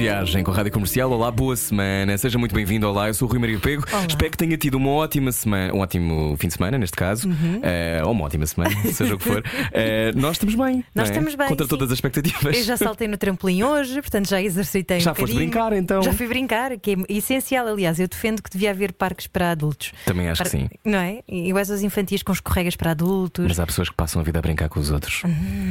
Viagem com a Rádio Comercial. Olá, boa semana. Seja muito bem-vindo. Olá, eu sou o Rui Maria Pego. Olá. Espero que tenha tido uma ótima semana, um ótimo fim de semana, neste caso, Uhum. Eh, ou uma ótima semana, seja o que for. Eh, nós estamos bem. Nós é? estamos bem, Contra sim. todas as expectativas. Eu já saltei no trampolim hoje, portanto já exercitei Já um foste brincar, então? Já fui brincar, que é essencial. Aliás, eu defendo que devia haver parques para adultos. Também acho que Para- sim. Não é? E essas infantis com escorregas para adultos. Mas há pessoas que passam a vida a brincar com os outros.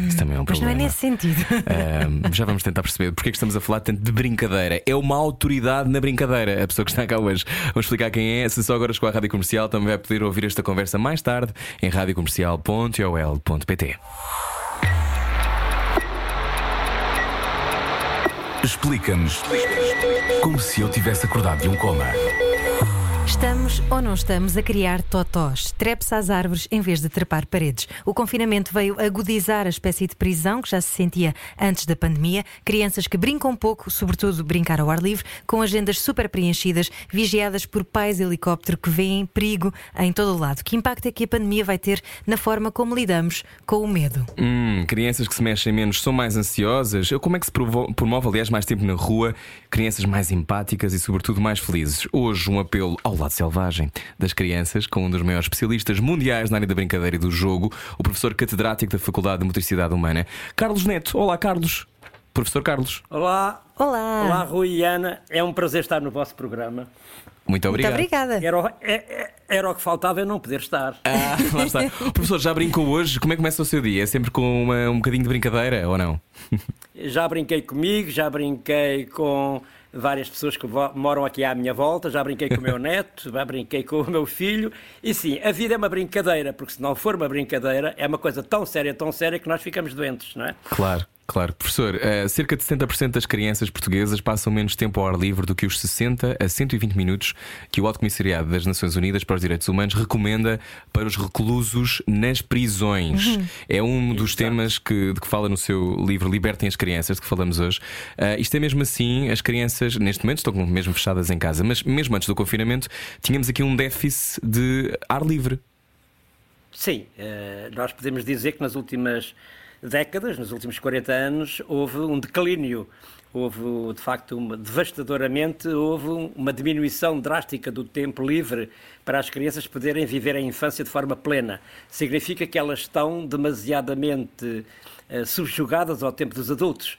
Isso também é um Hum, Mas não é problema. nesse sentido. Ahm, já vamos tentar perceber porque é que estamos a falar tanto de brincadeira. É uma autoridade na brincadeira, a pessoa que está cá hoje. Vamos explicar quem é. Se só agora chegou à Rádio Comercial, também vai poder ouvir esta conversa mais tarde em radiocomercial.ol.pt. Explica-nos como se eu tivesse acordado de um coma. Estamos ou não estamos a criar totós, trepe-se às árvores em vez de trepar paredes. O confinamento veio agudizar a espécie de prisão que já se sentia antes da pandemia. Crianças que brincam pouco, sobretudo brincar ao ar livre, com agendas super preenchidas, vigiadas por pais helicóptero que veem perigo em todo o lado. Que impacto é que a pandemia vai ter na forma como lidamos com o medo? Hum, crianças que se mexem menos são mais ansiosas. Como é que se promove, aliás, mais tempo na rua? Crianças mais empáticas e, sobretudo, mais felizes. Hoje, um apelo ao lado selvagem das crianças, com um dos maiores especialistas mundiais na área da brincadeira e do jogo, o professor catedrático da Faculdade de Motricidade Humana, Carlos Neto. Olá, Carlos. Professor Carlos, Olá, Olá! olá Rui e Ana, é um prazer estar no vosso programa. muito obrigado. Muito obrigada. Era o, é- é- era o que faltava eu não poder estar. Ah, lá está. O professor já brincou hoje? Como é que começa o seu dia? É sempre com uma- um bocadinho de brincadeira ou não? Já brinquei comigo, já brinquei com várias pessoas que moram aqui à minha volta, já brinquei com o meu neto, já brinquei com o meu filho. E sim, a vida é uma brincadeira, porque se não for uma brincadeira, é uma coisa tão séria, tão séria que nós ficamos doentes, não é? Claro, claro. Professor, eh, cerca de 70% das crianças portuguesas passam menos tempo ao ar livre do que os 60 a 120 minutos que o Alto Comissariado das Nações Unidas para os Direitos Humanos recomenda para os reclusos nas prisões. É um dos temas que, de que fala no seu livro Libertem as Crianças, de que falamos hoje. Eh, isto é mesmo assim, as crianças, neste momento, estão mesmo fechadas em casa, mas mesmo antes do confinamento, tínhamos aqui um déficit de ar livre. Sim, eh, nós podemos dizer que nas últimas décadas, nos últimos 40 anos, houve um declínio, houve de facto uma, devastadoramente, houve um- uma diminuição drástica do tempo livre para as crianças poderem viver a infância de forma plena. Significa que elas estão demasiadamente eh, subjugadas ao tempo dos adultos.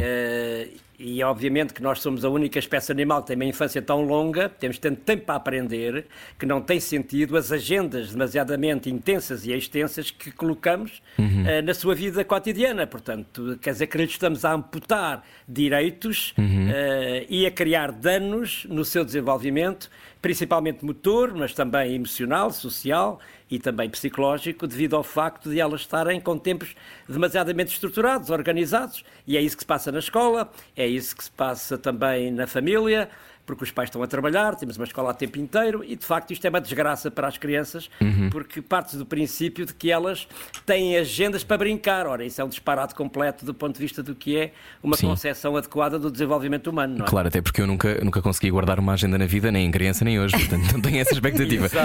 Eh, e obviamente que nós somos a única espécie animal que tem uma infância tão longa, temos tanto tempo para aprender, que não tem sentido as agendas demasiadamente intensas e extensas que colocamos eh, na sua vida cotidiana. Portanto, quer dizer que lhe estamos a amputar direitos eh, e a criar danos no seu desenvolvimento, principalmente motor, mas também emocional, social e também psicológico, devido ao facto de elas estarem com tempos demasiadamente estruturados, organizados. E é isso que se passa na escola, é isso que se passa também na família, porque os pais estão a trabalhar, temos uma escola a tempo inteiro e, de facto, isto é uma desgraça para as crianças, porque parte do princípio de que elas têm agendas para brincar. Ora, isso é um disparate completo do ponto de vista do que é uma Sim. concepção adequada do desenvolvimento humano. Não é? Claro, até porque eu nunca, nunca consegui guardar uma agenda na vida, nem em criança nem hoje, portanto não tenho essa expectativa.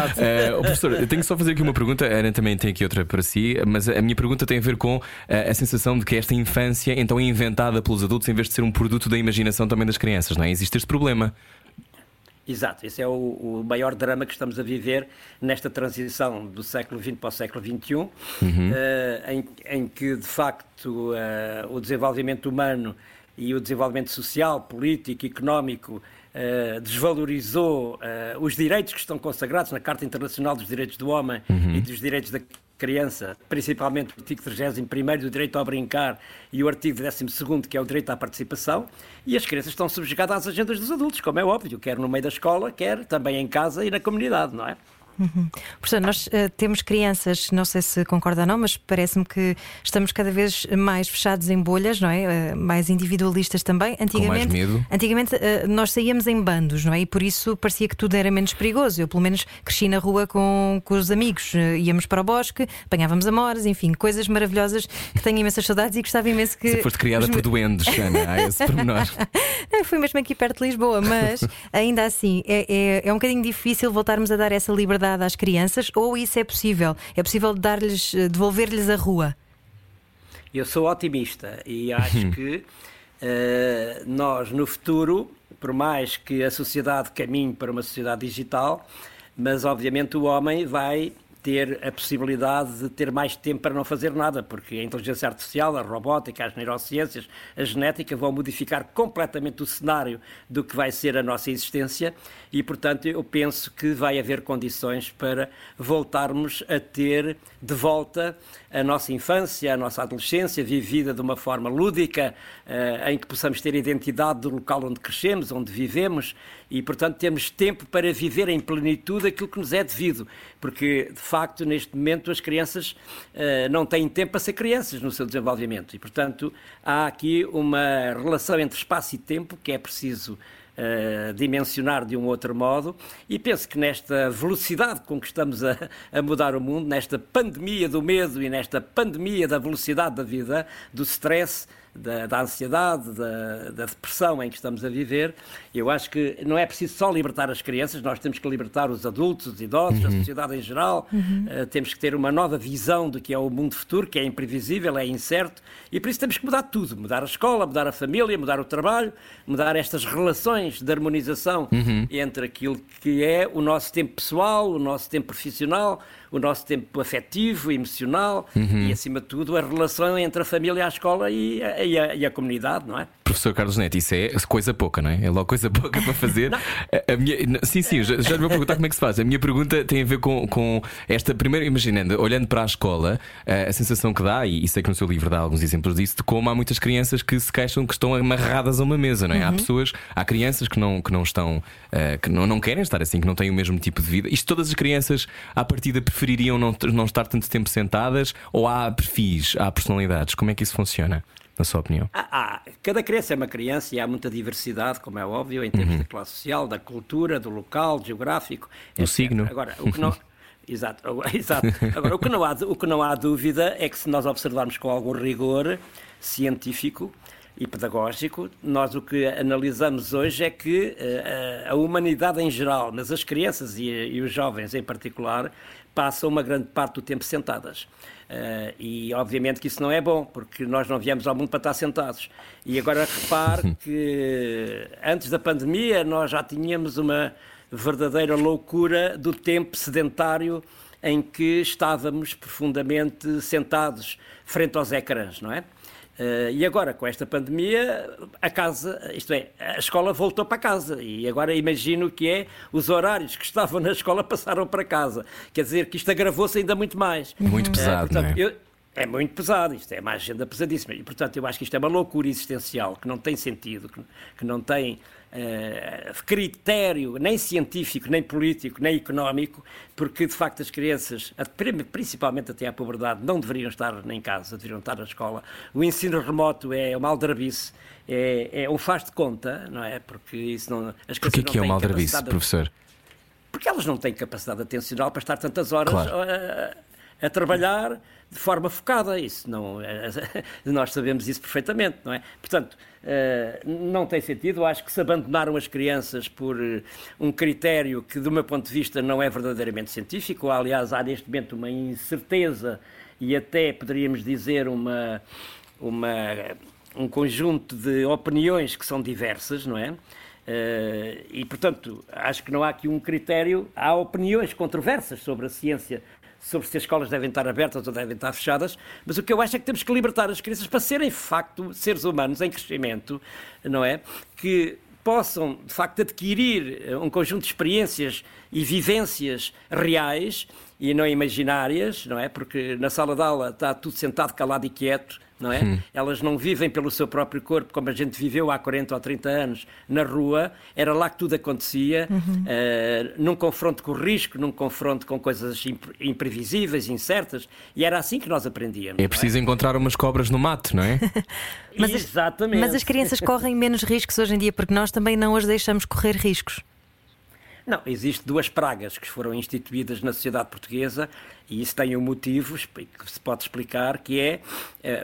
Oh, professor, eu tenho só fazer aqui uma pergunta, a Ana também tem aqui outra para si, mas a minha pergunta tem a ver com eh, a sensação de que esta infância então é inventada pelos adultos em vez de ser um produto da imaginação também das crianças, não é? Existe este problema. Exato, esse é o, o maior drama que estamos a viver nesta transição do século XX para o século XXI, eh, em, em que, de facto, eh, o desenvolvimento humano e o desenvolvimento social, político, económico eh, desvalorizou os direitos que estão consagrados na Carta Internacional dos Direitos do Homem e dos Direitos da criança, principalmente o artigo 31 do direito ao brincar e o artigo 12 que é o direito à participação, e as crianças estão subjugadas às agendas dos adultos, como é óbvio, quer no meio da escola, quer também em casa e na comunidade, não é? Uhum. Professor, nós uh, temos crianças, não sei se concorda ou não, mas parece-me que estamos cada vez mais fechados em bolhas, não é? Uh, mais individualistas também. Antigamente, Com mais medo. Antigamente uh, nós saíamos em bandos, não é? E por isso parecia que tudo era menos perigoso. Eu, pelo menos, cresci na rua com, com os amigos, íamos para o bosque, apanhávamos amoras, enfim, coisas maravilhosas que tenho imensas saudades e gostava imenso que. Você foste criada por doentes, Ana, há esse pormenor. Eu fui mesmo aqui perto de Lisboa, mas ainda assim é, é, é um bocadinho difícil voltarmos a dar essa liberdade dada às crianças ou isso é possível? É possível dar-lhes, eh, devolver-lhes a rua? Eu sou otimista e acho que uh, nós, no futuro, por mais que a sociedade caminhe para uma sociedade digital, mas obviamente o homem vai ter a possibilidade de ter mais tempo para não fazer nada, porque a inteligência artificial, a robótica, as neurociências, a genética vão modificar completamente o cenário do que vai ser a nossa existência e, portanto, eu penso que vai haver condições para voltarmos a ter de volta a nossa infância, a nossa adolescência vivida de uma forma lúdica, eh, em que possamos ter identidade do local onde crescemos, onde vivemos e, portanto, temos tempo para viver em plenitude aquilo que nos é devido, porque, de facto, neste momento as crianças uh, não têm tempo para ser crianças no seu desenvolvimento. E, portanto, há aqui uma relação entre espaço e tempo que é preciso Uh, dimensionar de um outro modo. E penso que nesta velocidade com que estamos a, a, mudar o mundo, nesta pandemia do medo e nesta pandemia da velocidade da vida, do stress, da, da ansiedade, da, da, depressão em que estamos a viver, eu acho que não é preciso só libertar as crianças, nós temos que libertar os adultos, os idosos, uhum. a sociedade em geral, uhum. uh, temos que ter uma nova visão do que é o mundo futuro, que é imprevisível, é incerto, e por isso temos que mudar tudo, mudar a escola, mudar a família, mudar o trabalho, mudar estas relações de harmonização uhum. entre aquilo que é o nosso tempo pessoal, o nosso tempo profissional, o nosso tempo afetivo, emocional uhum. e, acima de tudo, a relação entre a família, a escola e a, e a, e a comunidade, não é? Professor Carlos Neto, isso é coisa pouca, não é? É logo coisa pouca para fazer. a, a minha, sim, sim, já, já lhe vou perguntar como é que se faz. A minha pergunta tem a ver com, com esta primeira, imaginando, olhando para a escola, a, a sensação que dá, e, e sei que no seu livro dá alguns exemplos disso, de como há muitas crianças que se queixam que estão amarradas a uma mesa, não é? Uhum. Há pessoas, há crianças que não, que não estão, uh, que não, não querem estar assim, que não têm o mesmo tipo de vida. Isto todas as crianças, à partida, prefeririam não, não estar tanto tempo sentadas ou há perfis, há personalidades? Como é que isso funciona? na sua opinião? Ah, ah, cada criança é uma criança e há muita diversidade, como é óbvio, em termos uhum. da classe social, da cultura, do local, geográfico. Do signo. Agora, o que não. Exato, exato. Agora, o que, não há, o que não há dúvida é que se nós observarmos com algum rigor científico e pedagógico, nós o que analisamos hoje é que uh, a humanidade em geral, mas as crianças e, e os jovens em particular, passam uma grande parte do tempo sentadas. Uh, e obviamente que isso não é bom, porque nós não viemos ao mundo para estar sentados. E agora repare que antes da pandemia nós já tínhamos uma verdadeira loucura do tempo sedentário em que estávamos profundamente sentados frente aos ecrãs, não é? Uh, e agora, com esta pandemia, a casa, isto é, a escola voltou para casa. E agora imagino que é os horários que estavam na escola passaram para casa. Quer dizer que isto agravou-se ainda muito mais. Muito pesado, uh, portanto, não é? Eu, é muito pesado, isto é uma agenda pesadíssima. E, portanto, eu acho que isto é uma loucura existencial que não tem sentido, que, que não tem uh, critério nem científico, nem político, nem económico, porque, de facto, as crianças, principalmente até à pobreza, não deveriam estar em casa, deveriam estar na escola. O ensino remoto é uma aldrabice, é, é um faz de conta, não é? Porque isso não. As Porquê que é uma aldrabice, de... professor? Porque elas não têm capacidade atencional para estar tantas horas claro. a, a trabalhar de forma focada. Isso não, nós sabemos isso perfeitamente, não é? Portanto, eh, não tem sentido. Acho que se abandonaram as crianças por eh, um critério que, do meu ponto de vista, não é verdadeiramente científico. Aliás, há neste momento uma incerteza e até poderíamos dizer uma, uma, um conjunto de opiniões que são diversas, não é? Uh, e, portanto, acho que não há aqui um critério. Há opiniões controversas sobre a ciência sobre se as escolas devem estar abertas ou devem estar fechadas, mas o que eu acho é que temos que libertar as crianças para serem, de facto, seres humanos em crescimento, não é? Que possam, de facto, adquirir eh, um conjunto de experiências e vivências reais e não imaginárias, não é? Porque na sala de aula está tudo sentado, calado e quieto, não é? Hum. Elas não vivem pelo seu próprio corpo como a gente viveu há 40 ou 30 anos na rua. Era lá que tudo acontecia, uhum. uh, num confronto com o risco, num confronto com coisas imprevisíveis, incertas, e era assim que nós aprendíamos. É preciso é? encontrar umas cobras no mato, não é? mas Exatamente. As, mas as crianças correm menos riscos hoje em dia porque nós também não as deixamos correr riscos. Não, existem duas pragas que foram instituídas na sociedade portuguesa e isso tem um motivo que se pode explicar, que é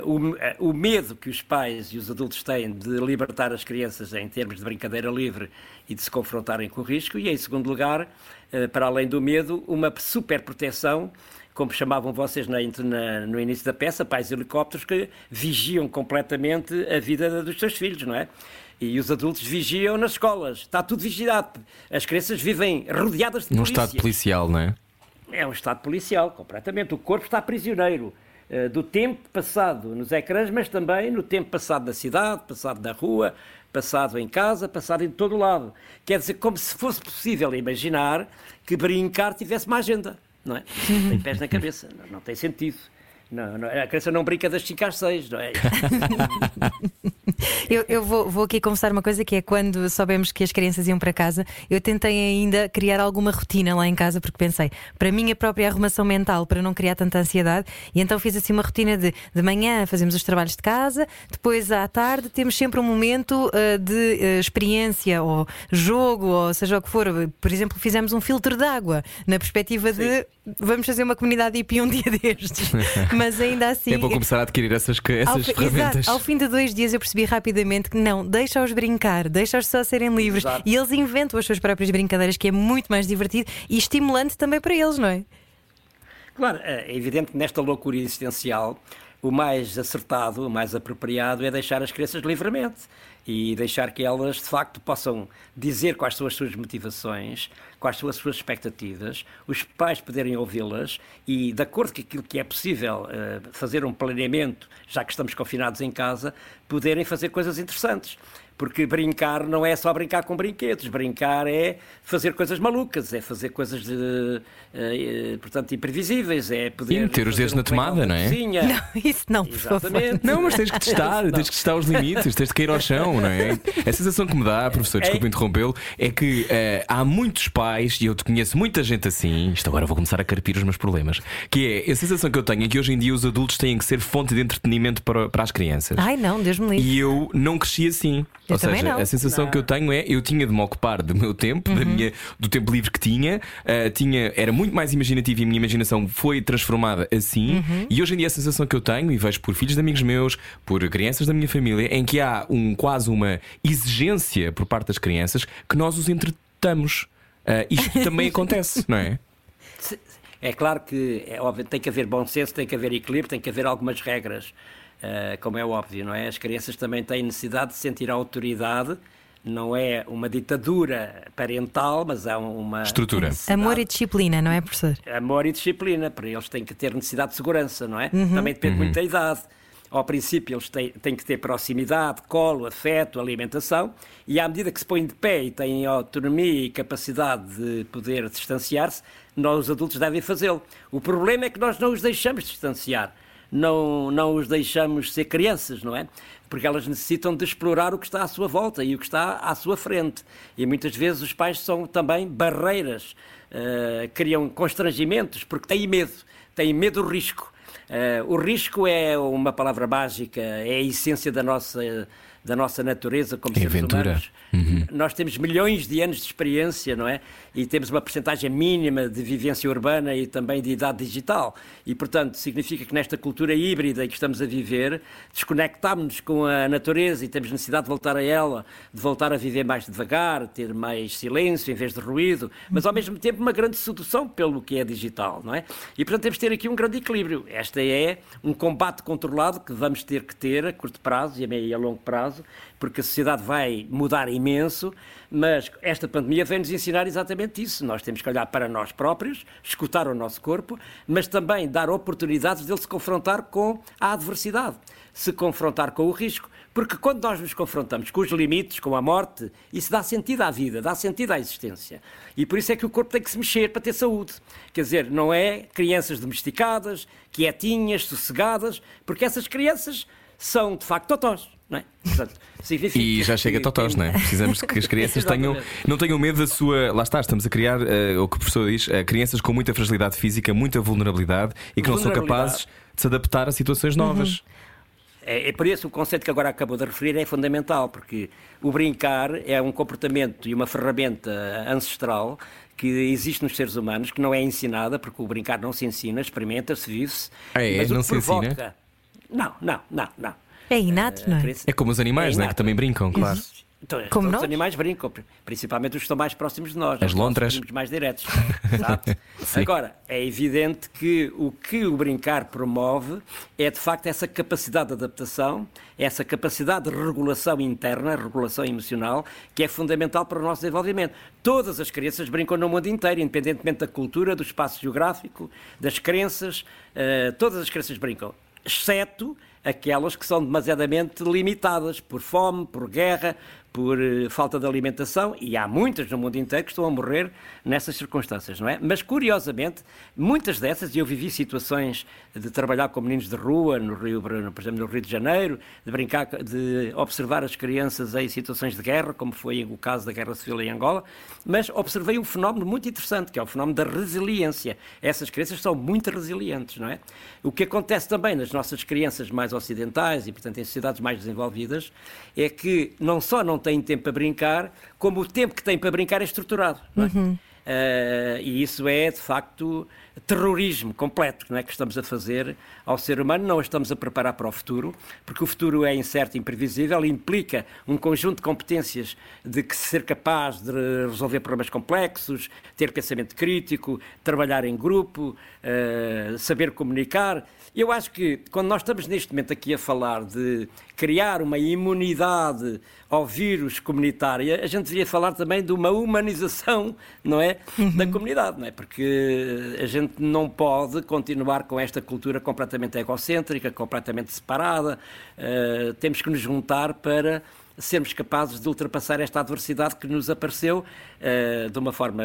uh, o, uh, o, medo que os pais e os adultos têm de libertar as crianças em termos de brincadeira livre e de se confrontarem com o risco, e em segundo lugar, uh, para além do medo, uma super proteção como chamavam vocês na, na, no início da peça, pais helicópteros que vigiam completamente a vida dos seus filhos, não é? E os adultos vigiam nas escolas. Está tudo vigiado. As crianças vivem rodeadas de Num estado policial, não é? É um estado policial, completamente. O corpo está prisioneiro uh, do tempo passado nos ecrãs, mas também no tempo passado na cidade, passado na rua, passado em casa, passado em todo lado. Quer dizer, como se fosse possível imaginar que brincar tivesse uma agenda, não é? Tem pés na cabeça, não, não tem sentido. Não, não, a criança não brinca das 5 às 6, não é? eu, eu vou, vou, aqui confessar uma coisa que é quando soubemos que as crianças iam para casa, eu tentei ainda criar alguma rotina lá em casa, porque pensei, para a própria arrumação mental, para não criar tanta ansiedade, e então fiz assim uma rotina de de manhã fazemos os trabalhos de casa, depois à tarde temos sempre um momento uh, de uh, experiência ou jogo, ou seja o que for. Por exemplo, fizemos um filtro de água, na perspectiva Sim. de vamos fazer uma comunidade hippie um dia destes. Mas ainda assim. É para começar a adquirir essas, essas ao, ferramentas. Exato, ao fim de dois dias eu percebi rapidamente que não, deixa-os brincar, deixa-os só serem livres. Exato. E eles inventam as suas próprias brincadeiras, que é muito mais divertido e estimulante também para eles, não é? Claro, é evidente que nesta loucura existencial o mais acertado, o mais apropriado é deixar as crianças livremente e deixar que elas, de facto, possam dizer quais são as suas motivações, quais são as suas expectativas, os pais poderem ouvi-las e, de acordo com aquilo que é possível, uh, fazer um planeamento, já que estamos confinados em casa, poderem fazer coisas interessantes. Porque brincar não é só brincar com brinquedos, brincar é fazer coisas malucas, é fazer coisas de, uh, portanto, imprevisíveis, é poder. E meter os dedos um na tomada, não é? Cozinha. Não, isso não, por Exatamente. favor. Não, mas tens que testar, tens que testar os limites, tens de cair ao chão, não é? A sensação que me dá, professor, desculpe é... interrompê-lo, é que uh, há muitos pais, e eu te conheço muita gente assim, isto agora vou começar a carpir os meus problemas, que é a sensação que eu tenho é que hoje em dia os adultos têm que ser fonte de entretenimento para, para as crianças. Ai não, Deus me livre. E eu não cresci assim. Eu Ou seja, não. a sensação não. que eu tenho é eu tinha de me ocupar do meu tempo, uhum. da minha, do tempo livre que tinha, uh, tinha, era muito mais imaginativo e a minha imaginação foi transformada assim. Uhum. E hoje em dia a sensação que eu tenho, e vejo por filhos de amigos meus, por crianças da minha família, em que há um, quase uma exigência por parte das crianças que nós os entretamos. Uh, isto também acontece, não é? É claro que é óbvio, tem que haver bom senso, tem que haver equilíbrio, tem que haver algumas regras. Uh, como é óbvio, não é? As crianças também têm necessidade de sentir a autoridade. Não é uma ditadura parental, mas é uma estrutura. Amor e disciplina, não é, professor? Amor e disciplina. Para eles têm que ter necessidade de segurança, não é? Uhum. Também depende uhum. muito da idade. Ao princípio, eles têm, têm, que ter proximidade, colo, afeto, alimentação, e à medida que se põem de pé e têm autonomia e capacidade de poder distanciar-se, nós, os adultos, devem fazê-lo. O problema é que nós não os deixamos distanciar não, não os deixamos ser crianças, não é? Porque elas necessitam de explorar o que está à sua volta e o que está à sua frente. E muitas vezes os pais são também barreiras, uh, criam constrangimentos porque têm medo, têm medo do risco. Uh, o risco é uma palavra mágica, é a essência da nossa da nossa natureza como é seres aventura. humanos. Uhum. Nós temos milhões de anos de experiência, não é? E temos uma percentagem mínima de vivência urbana e também de idade digital. E, portanto, significa que nesta cultura híbrida que estamos a viver, desconectámos-nos com a natureza e temos necessidade de voltar a ela, de voltar a viver mais devagar, ter mais silêncio em vez de ruído, mas ao mesmo tempo uma grande sedução pelo que é digital, não é? E, portanto, temos de ter aqui um grande equilíbrio. Esta é um combate controlado que vamos ter que ter a curto prazo e a meio e a longo prazo prazo, porque a sociedade vai mudar imenso, mas esta pandemia vem-nos ensinar exatamente isso. Nós temos que olhar para nós próprios, escutar o nosso corpo, mas também dar oportunidades dele se confrontar com a adversidade, se confrontar com o risco. Porque quando nós nos confrontamos com os limites, com a morte, isso dá sentido à vida, dá sentido à existência. E por isso é que o corpo tem que se mexer para ter saúde. Quer dizer, não é crianças domesticadas, quietinhas, sossegadas, porque essas crianças são de facto totós. É? Portanto, e já chega a totós, não é? Precisamos que as crianças tenham, não tenham medo da sua. Lá está, estamos a criar uh, o que o professor diz: uh, crianças com muita fragilidade física, muita vulnerabilidade e que não são capazes de se adaptar a situações novas. Uhum. É, é por isso o conceito que agora acabou de referir é fundamental, porque o brincar é um comportamento e uma ferramenta ancestral que existe nos seres humanos, que não é ensinada, porque o brincar não se ensina, experimenta-se, vive-se. Ah, é, mas não se provoca... ensina? Não, não, não, não. É inato, não é? É como os animais, é né? que também brincam, claro. Então, Como todos os animais brincam, principalmente os que estão mais próximos de nós. As lontras. mais diretos. Agora, é evidente que o que o brincar promove é, de facto, essa capacidade de adaptação, essa capacidade de regulação interna, regulação emocional, que é fundamental para o nosso desenvolvimento. Todas as crianças brincam no mundo inteiro, independentemente da cultura, do espaço geográfico, das crenças, uh, todas as crianças brincam, exceto aquelas que são demasiadamente limitadas por fome, por guerra, por uh, falta de alimentação, e há muitas no mundo inteiro que estão a morrer nessas circunstâncias, não é? Mas, curiosamente, muitas dessas, e eu vivi situações de trabalhar com meninos de rua, no Rio, por exemplo, no Rio de Janeiro, de brincar, de observar as crianças em situações de guerra, como foi o caso da Guerra Civil em Angola, mas observei um fenómeno muito interessante, que é o fenómeno da resiliência. Essas crianças são muito resilientes, não é? O que acontece também nas nossas crianças mais ocidentais e, portanto, em sociedades mais desenvolvidas, é que não só não têm tempo para brincar, como o tempo que têm para brincar é estruturado. É? Uh, e isso é, de facto, terrorismo completo não é, que estamos a fazer ao ser humano. Não o estamos a preparar para o futuro, porque o futuro é incerto e imprevisível, implica um conjunto de competências de que ser capaz de resolver problemas complexos, ter pensamento crítico, trabalhar em grupo, uh, saber comunicar. Eu acho que quando nós estamos neste momento aqui a falar de criar uma imunidade ao vírus comunitária, a gente devia falar também de uma humanização, não é, uhum. da comunidade, não é? Porque a gente não pode continuar com esta cultura completamente egocêntrica, completamente separada. Uh, temos que nos juntar para sermos capazes de ultrapassar esta adversidade que nos apareceu uh, de uma forma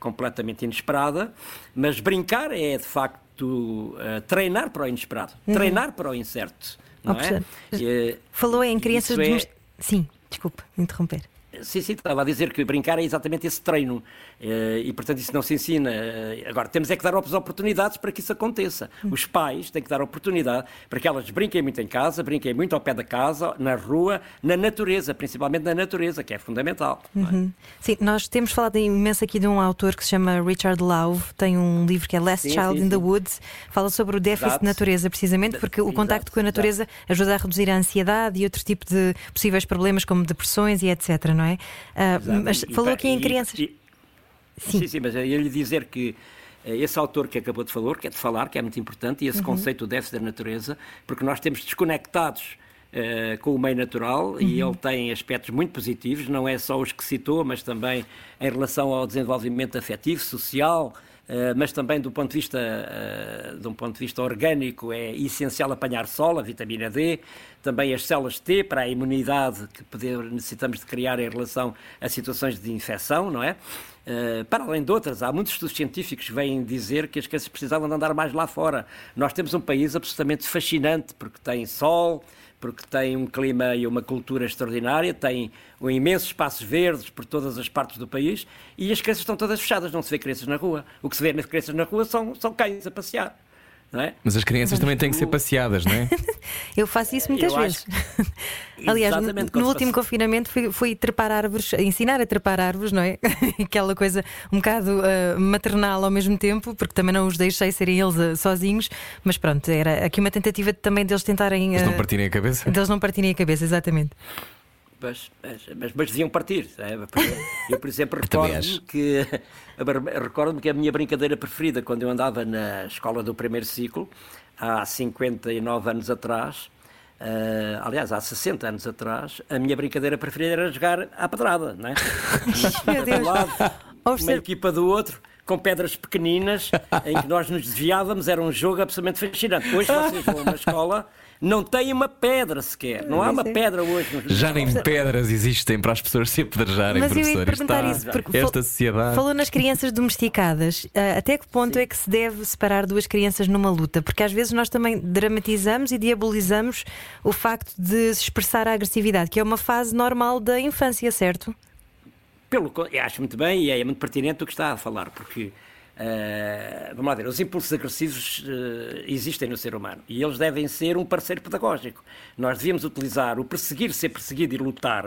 completamente inesperada, mas brincar é de facto uh, treinar para o inesperado, uhum. treinar para o incerto. Não é? E, Falou em crianças de. É... Sim, desculpe interromper. Sim, sim, estava a dizer que brincar é exatamente esse treino eh, e, portanto, isso não se ensina. Eh, agora, temos é que dar as oportunidades para que isso aconteça. Os pais têm que dar oportunidade para que elas brinquem muito em casa, brinquem muito ao pé da casa, na rua, na natureza, principalmente na natureza, que é fundamental. É? Uhum. É? Sim, nós temos falado imenso aqui de um autor que se chama Richard Lau, tem um livro que é Last sim, Child sim, in the Woods, fala sobre o déficit Exato. de natureza, precisamente porque o contacto com a natureza Exato. ajuda a reduzir a ansiedade e outro tipo de possíveis problemas como depressões e etc, não é? Uh, mas e, falou e, aqui em crianças. E, sim. sim, sim, mas eu ia lhe dizer que eh, esse autor que acabou de falar, que é de falar, que é muito importante, e esse uhum. conceito déficit da natureza, porque nós temos desconectados uh, com o meio natural uhum. e ele tem aspectos muito positivos, não é só os que citou, mas também em relação ao desenvolvimento afetivo, social, mas também do ponto de vista uh, de um ponto de vista orgânico é essencial apanhar sol, a vitamina D, também as células T para a imunidade que necessitamos de criar em relação a situações de infecção, não é? Uh, para além de outras, há muitos estudos científicos que vêm dizer que as crianças precisavam de andar mais lá fora. Nós temos um país absolutamente fascinante porque tem sol, porque tem um clima e uma cultura extraordinária, tem um imensos espaços verdes por todas as partes do país e as crianças estão todas fechadas, não se vê crianças na rua. O que se vê nas crianças na rua são, são cães a passear. É? Mas as crianças também têm que ser passeadas, não é? eu faço isso muitas eu vezes. Que... Aliás, no, no último confinamento fui, fui, trepar árvores, ensinar a trepar árvores, não é? Aquela coisa um bocado uh, maternal ao mesmo tempo, porque também não os deixei serem eles uh, sozinhos, mas pronto, era aqui uma tentativa também deles tentarem. Uh, eles não partirem a cabeça? Deles não partirem a cabeça, exatamente. Mas, mas, mas, deviam partir. É? Eu, por exemplo, recordo-me que, recordo que a minha brincadeira preferida, quando eu andava na escola do primeiro ciclo, há 59 anos atrás, Uh, aliás, há 60 anos atrás, a minha brincadeira preferida era jogar à pedrada, não é? Meu Deus. Lado, uma equipa do outro, com pedras pequeninas em que nós nos desviávamos, era um jogo absolutamente fascinante. Hoje vocês vão a uma escola não tem uma pedra sequer. Não há uma pedra hoje. Já nem pedras existem para as pessoas se apedrejarem, Mas eu ia professor. perguntar Está- isso, porque esta sociedade. Falou nas crianças domesticadas. Ah, até que ponto é que se deve separar duas crianças numa luta? Porque às vezes nós também dramatizamos e diabolizamos o facto de se expressar a agressividade, que é uma fase normal da infância, certo? Pelo, eu acho muito bem e é muito pertinente o que está a falar, porque vamos lá ver, os impulsos agressivos eh, existem no ser humano e eles devem ser um parceiro pedagógico. Nós devíamos utilizar o perseguir, ser perseguido e lutar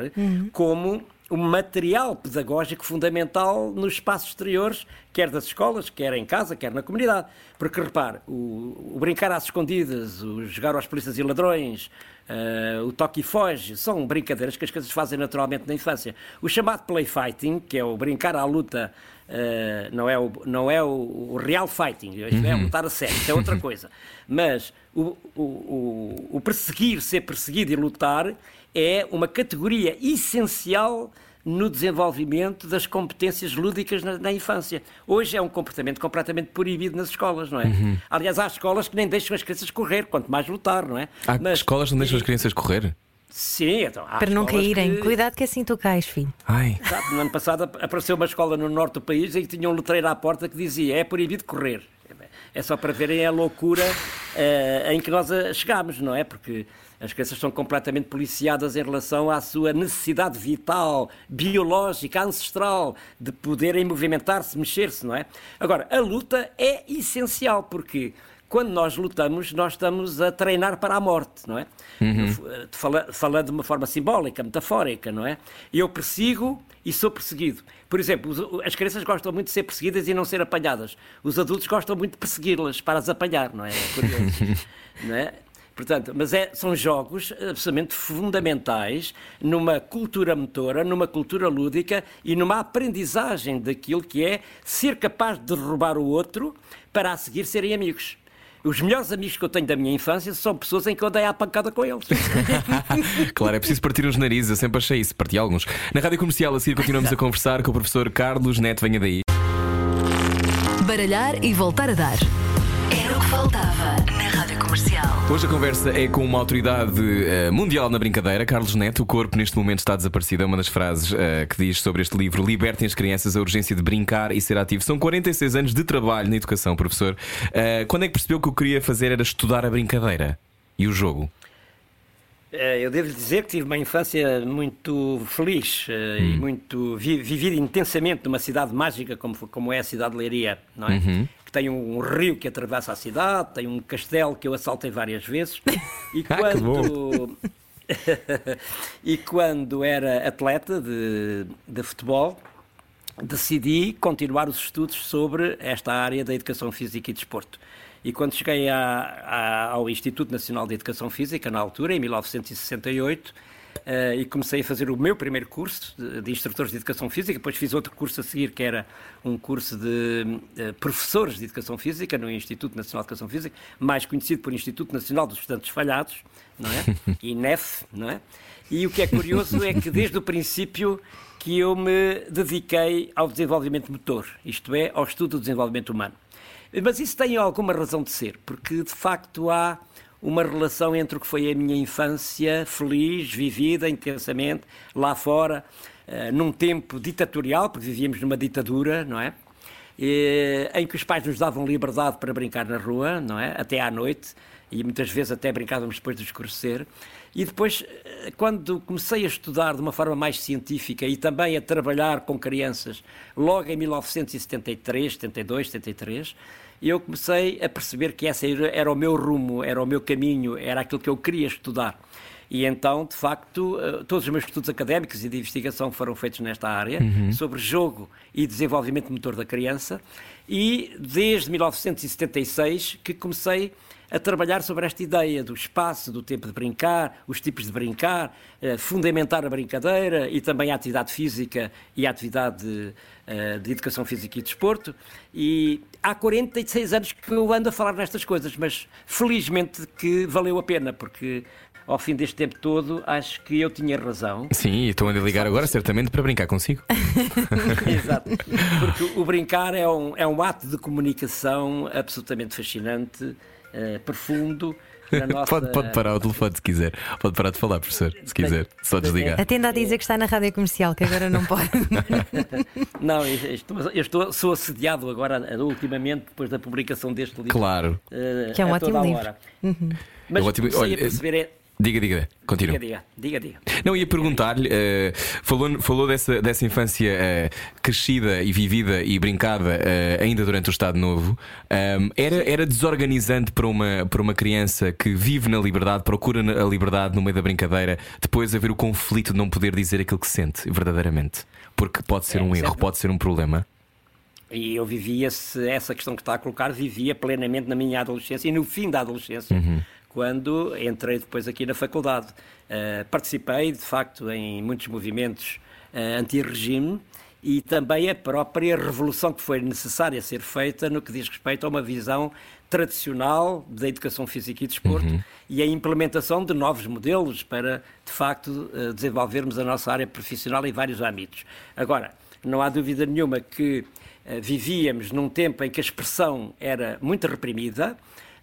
como um material pedagógico fundamental nos espaços exteriores, quer das escolas, quer em casa, quer na comunidade. Porque repare, o, o brincar às escondidas, o jogar aos polícias e ladrões, eh, o toque e foge, são brincadeiras que as crianças fazem naturalmente na infância. O chamado play fighting, que é o brincar à luta, eh, não é o, não é o, o real fighting, isto é lutar a sério, isso é outra coisa. Mas o, o, o, perseguir, ser perseguido e lutar é uma categoria essencial no desenvolvimento das competências lúdicas na, na infância. Hoje é um comportamento completamente proibido nas escolas, não é? Aliás, há escolas que nem deixam as crianças correr, quanto mais lutar, não é? Há Mas- escolas que não deixam as crianças correr? Sim, então. há Para não caírem. que- Cuidado que assim tu cais, filho. Ai. Sabe, no ano passado ap- apareceu uma escola no norte do país em que tinha um letreiro à porta que dizia é proibido correr. É só para verem a loucura eh, em que nós eh, chegámos, não é? Porque as crianças são completamente policiadas em relação à sua necessidade vital, biológica, ancestral, de poderem movimentar-se, mexer-se, não é? Agora, a luta é essencial, porque quando nós lutamos, nós estamos a treinar para a morte, não é? Fu- eh, fala- Falando de uma forma simbólica, metafórica, não é? Eu persigo e sou perseguido. Por exemplo, as crianças gostam muito de ser perseguidas e não ser apanhadas. Os adultos gostam muito de persegui-las para as apanhar, não é? É curioso. não é? Portanto, mas é- são jogos absolutamente fundamentais numa cultura motora, numa cultura lúdica e numa aprendizagem daquilo que é ser capaz de derrubar o outro para a seguir serem amigos. Os melhores amigos que eu tenho da minha infância são pessoas em que eu andei à pancada com eles. Claro, é preciso partir uns narizes, eu sempre achei isso, parti alguns. Na rádio comercial, a seguir, continuamos a conversar com o professor Carlos Neto. Venha daí. Baralhar e voltar a dar. Era o que faltava Comercial. Hoje a conversa é com uma autoridade eh, mundial na brincadeira, Carlos Neto. O corpo neste momento está desaparecido. É uma das frases eh, que diz sobre este livro: Libertem as crianças a urgência de brincar e ser ativo. São 46 anos de trabalho na educação, professor. Eh, quando é que percebeu que o que queria fazer era estudar a brincadeira e o jogo? Eu devo dizer que tive uma infância muito feliz e muito vi, vivida intensamente numa cidade mágica como, como é a cidade de Leiria, não é? Que tem um, rio que atravessa a cidade, tem um castelo que eu assaltei várias vezes. E Ah, quando e quando era atleta de, de futebol decidi continuar os estudos sobre esta área da educação física e desporto. E quando cheguei à- à- ao Instituto Nacional de Educação Física, na altura, em 1968, eh, e comecei a fazer o meu primeiro curso de, de instrutores de educação física, depois fiz outro curso a seguir, que era um curso de eh, professores de educação física no Instituto Nacional de Educação Física, mais conhecido por Instituto Nacional dos Estudantes Falhados, não é? INEF, não é? E o que é curioso é que desde o princípio que eu me dediquei ao desenvolvimento motor, isto é, ao estudo do desenvolvimento humano. Mas isso tem alguma razão de ser, porque de facto há uma relação entre o que foi a minha infância feliz, vivida intensamente, lá fora, eh, num tempo ditatorial, porque vivíamos numa ditadura, não é? Eh, em que os pais nos davam liberdade para brincar na rua, não é? Até à noite, e muitas vezes até brincávamos depois de escurecer. E depois, eh, quando comecei a estudar de uma forma mais científica e também a trabalhar com crianças, logo em 1973, 72, 73, eu comecei a perceber que esse era o meu rumo, era o meu caminho, era aquilo que eu queria estudar. E então, de facto, eh, todos os meus estudos académicos e de investigação foram feitos nesta área, sobre jogo e desenvolvimento motor da criança, e desde 1976 que comecei a trabalhar sobre esta ideia do espaço, do tempo de brincar, os tipos de brincar, eh, fundamentar a brincadeira e também a atividade física e a atividade eh, de educação física e desporto. E há 46 anos que eu ando a falar nestas coisas, mas felizmente que valeu a pena, porque ao fim deste tempo todo, acho que eu tinha razão. Sim, e estou a ligar agora certamente para brincar consigo. Exato. Porque o brincar é um, é um ato de comunicação absolutamente fascinante, eh, profundo. nossa- Pode, pode parar o telefone se quiser. Pode parar de falar, professor, se quiser. Só desligar. Atenda a dizer que está na rádio comercial, que agora não pode. Não, eu estou, eu estou- sou assediado agora, eh, ultimamente, depois da publicação deste livro. Claro. eh, Que é um ótimo livro. hora. Uhum. Mas É um ótimo- olha, a perceber. é- Diga, diga, continua. Diga, diga, diga, diga. Não, ia perguntar-lhe, eh, falou, falou dessa, dessa infância eh, crescida e vivida e brincada eh, ainda durante o Estado Novo. Ahm, era, era desorganizante para uma, para uma criança que vive na liberdade, procura a liberdade no meio da brincadeira, depois haver o conflito de não poder dizer aquilo que sente verdadeiramente? Porque pode ser É, um erro, certo. pode ser um problema. E eu vivia essa questão que está a colocar, vivia plenamente na minha adolescência e no fim da adolescência, quando entrei depois aqui na faculdade. Uh, participei, de facto, em muitos movimentos uh, anti-regime e também a própria revolução que foi necessária ser feita no que diz respeito a uma visão tradicional da educação física e desporto e a implementação de novos modelos para, de facto, uh, desenvolvermos a nossa área profissional em vários âmbitos. Agora, não há dúvida nenhuma que vivíamos num tempo em que a expressão era muito reprimida,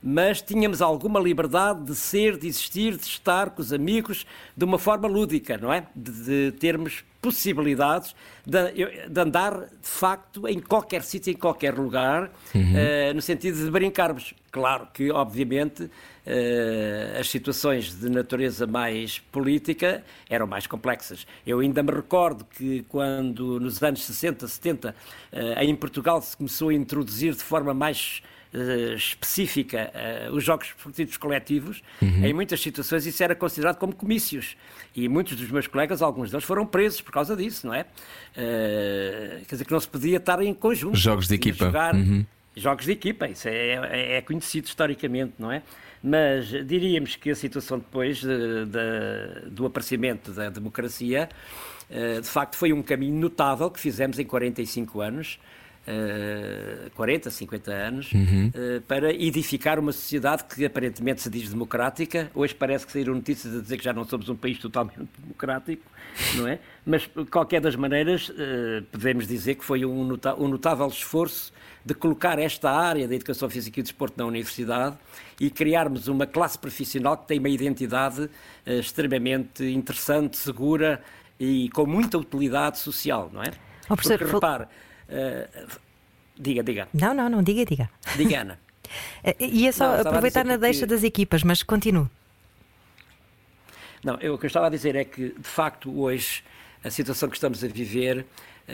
mas tínhamos alguma liberdade de ser, de existir, de estar com os amigos de uma forma lúdica, não é? De, de termos possibilidades de, de, andar, de facto, em qualquer sítio, em qualquer lugar, uhum. uh, no sentido de brincarmos. Claro que, obviamente, uh, as situações de natureza mais política eram mais complexas. Eu ainda me recordo que quando, nos anos 60, 70, uh, em Portugal se começou a introduzir de forma mais Uh, específica uh, os jogos esportivos coletivos, uhum. em muitas situações isso era considerado como comícios. E muitos dos meus colegas, alguns deles, foram presos por causa disso, não é? Uh, quer dizer, que não se podia estar em conjunto. Jogos de equipa. Jogar uhum. Jogos de equipa, isso é, é, é, conhecido historicamente, não é? Mas diríamos que a situação depois de, de, do aparecimento da democracia, de facto, foi um caminho notável que fizemos em 45 anos. Uh, 40, 50 anos, uhum. uh, para edificar uma sociedade que aparentemente se diz democrática. Hoje parece que saíram notícias a dizer que já não somos um país totalmente democrático, não é? Mas, de qualquer das maneiras, uh, podemos dizer que foi um, nota um notável esforço de colocar esta área da educação física e desporto na universidade e criarmos uma classe profissional que tem uma identidade extremamente interessante, segura e com muita utilidade social, não é? Oh, professor, Porque, repare, Uh, diga, diga. Não, não, não, diga, diga. Diga, Ana. Ia só não, aproveitar na deixa que... das equipas, mas continue. Não, eu, o que eu estava a dizer é que, de facto, hoje, a situação que estamos a viver,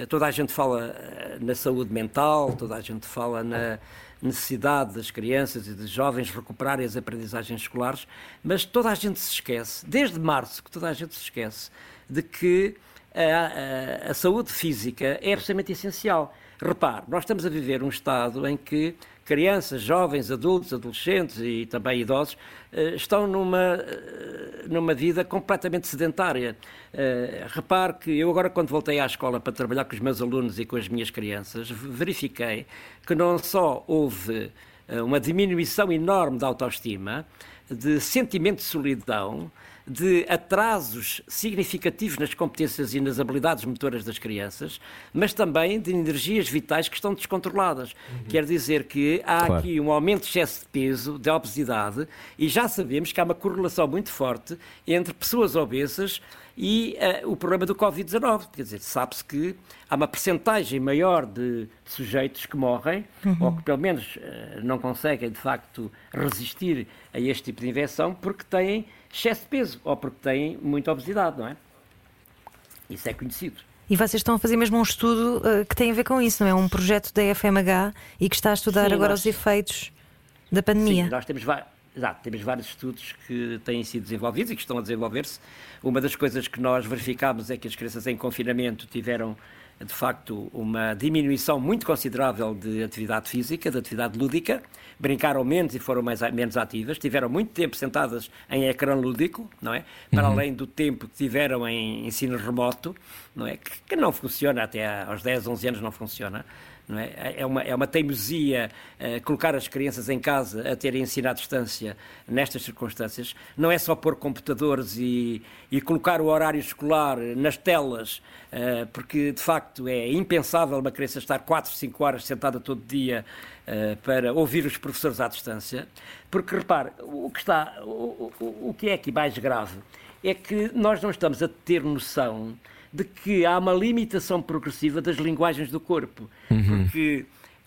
toda a gente fala na saúde mental, toda a gente fala na necessidade das crianças e dos jovens recuperarem as aprendizagens escolares, mas toda a gente se esquece, desde março, que toda a gente se esquece de que a, a, saúde física é absolutamente essencial. Repare, nós estamos a viver um estado em que crianças, jovens, adultos, adolescentes e também idosos estão numa, numa vida completamente sedentária. Repare que eu agora quando voltei à escola para trabalhar com os meus alunos e com as minhas crianças, verifiquei que não só houve uma diminuição enorme da autoestima, de sentimento de solidão, de atrasos significativos nas competências e nas habilidades motoras das crianças, mas também de energias vitais que estão descontroladas. Uhum. Quer dizer que há claro. aqui um aumento de excesso de peso, de obesidade, e já sabemos que há uma correlação muito forte entre pessoas obesas e uh, o problema do Covid-19. Quer dizer, sabe-se que há uma percentagem maior de, de sujeitos que morrem, uhum. ou que pelo menos uh, não conseguem, de facto, resistir a este tipo de infecção, porque têm excesso de peso, ou porque têm muita obesidade, não é? Isso é conhecido. E vocês estão a fazer mesmo um estudo uh, que tem a ver com isso, não é? Um projeto da FMH e que está a estudar Sim, agora nós... os efeitos da pandemia. Sim, nós temos Exato, temos vários estudos que têm sido desenvolvidos e que estão a desenvolver-se. Uma das coisas que nós verificámos é que as crianças em confinamento tiveram, de facto, uma diminuição muito considerável de atividade física, de atividade lúdica, brincaram menos e foram mais, menos ativas, tiveram muito tempo sentadas em ecrã lúdico, não é? Para uhum. além do tempo que tiveram em ensino remoto, não é? Que, que não funciona, até aos 10, 11 anos não funciona Não é? É, uma, é uma teimosia uh, colocar as crianças em casa a terem ensino à distância nestas circunstâncias. Não é só pôr computadores e, e colocar o horário escolar nas telas, uh, porque de facto é impensável uma criança estar 4, 5 horas sentada todo dia uh, para ouvir os professores à distância. Porque repare, o que, está, o, o, o que é aqui mais grave é que nós não estamos a ter noção de que há uma limitação progressiva das linguagens do corpo. Uhum. Porque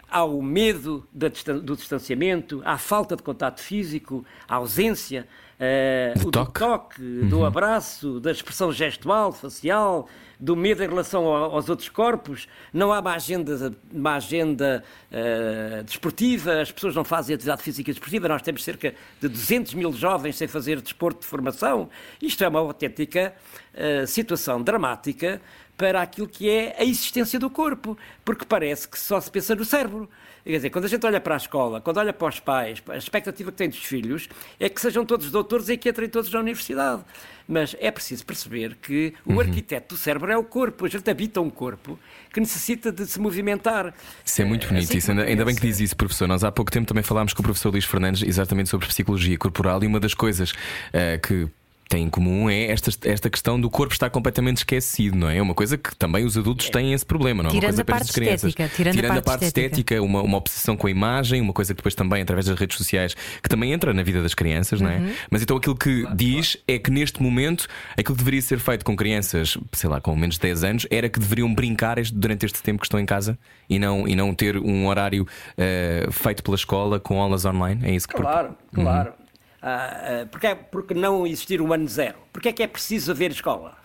há o medo do distanciamento, há a falta de contato físico, a ausência, uh, o toque, do, toque uhum. do abraço, da expressão gestual, facial, do medo em relação aos outros corpos, não há uma agenda, uma agenda uh, desportiva, as pessoas não fazem atividade física desportiva, nós temos cerca de 200 mil jovens sem fazer desporto de formação. Isto é uma autêntica uh, situação dramática para aquilo que é a existência do corpo, porque parece que só se pensa no cérebro. Quer dizer, quando a gente olha para a escola, quando olha para os pais, a expectativa que tem dos filhos é que sejam todos doutores e que entrem todos na universidade. Mas é preciso perceber que o uhum. arquiteto do cérebro é o corpo. A gente habita um corpo que necessita de se movimentar. Isso é muito bonito. Assim isso, ainda, ainda, bem que diz isso, professor. Nós há pouco tempo também falámos com o professor Luís Fernandes exatamente sobre psicologia corporal e uma das coisas uh, que têm em comum é esta, esta questão do corpo estar completamente esquecido, não é? É uma coisa que também os adultos têm esse problema, não é? Tirando uma coisa a parte. Estética, tirando, tirando a parte, a parte estética, estética uma, uma obsessão com a imagem, uma coisa que depois também, através das redes sociais, que também entra na vida das crianças, não é? Uhum. Mas então aquilo que diz é que neste momento aquilo que deveria ser feito com crianças, sei lá, com menos de 10 anos, era que deveriam brincar durante este tempo que estão em casa e não, e não ter um horário uh, feito pela escola com aulas online. É isso que Claro, claro. Uhum. Uh, uh, porque, é, porque não existir um ano zero? Porque é que é preciso haver escola?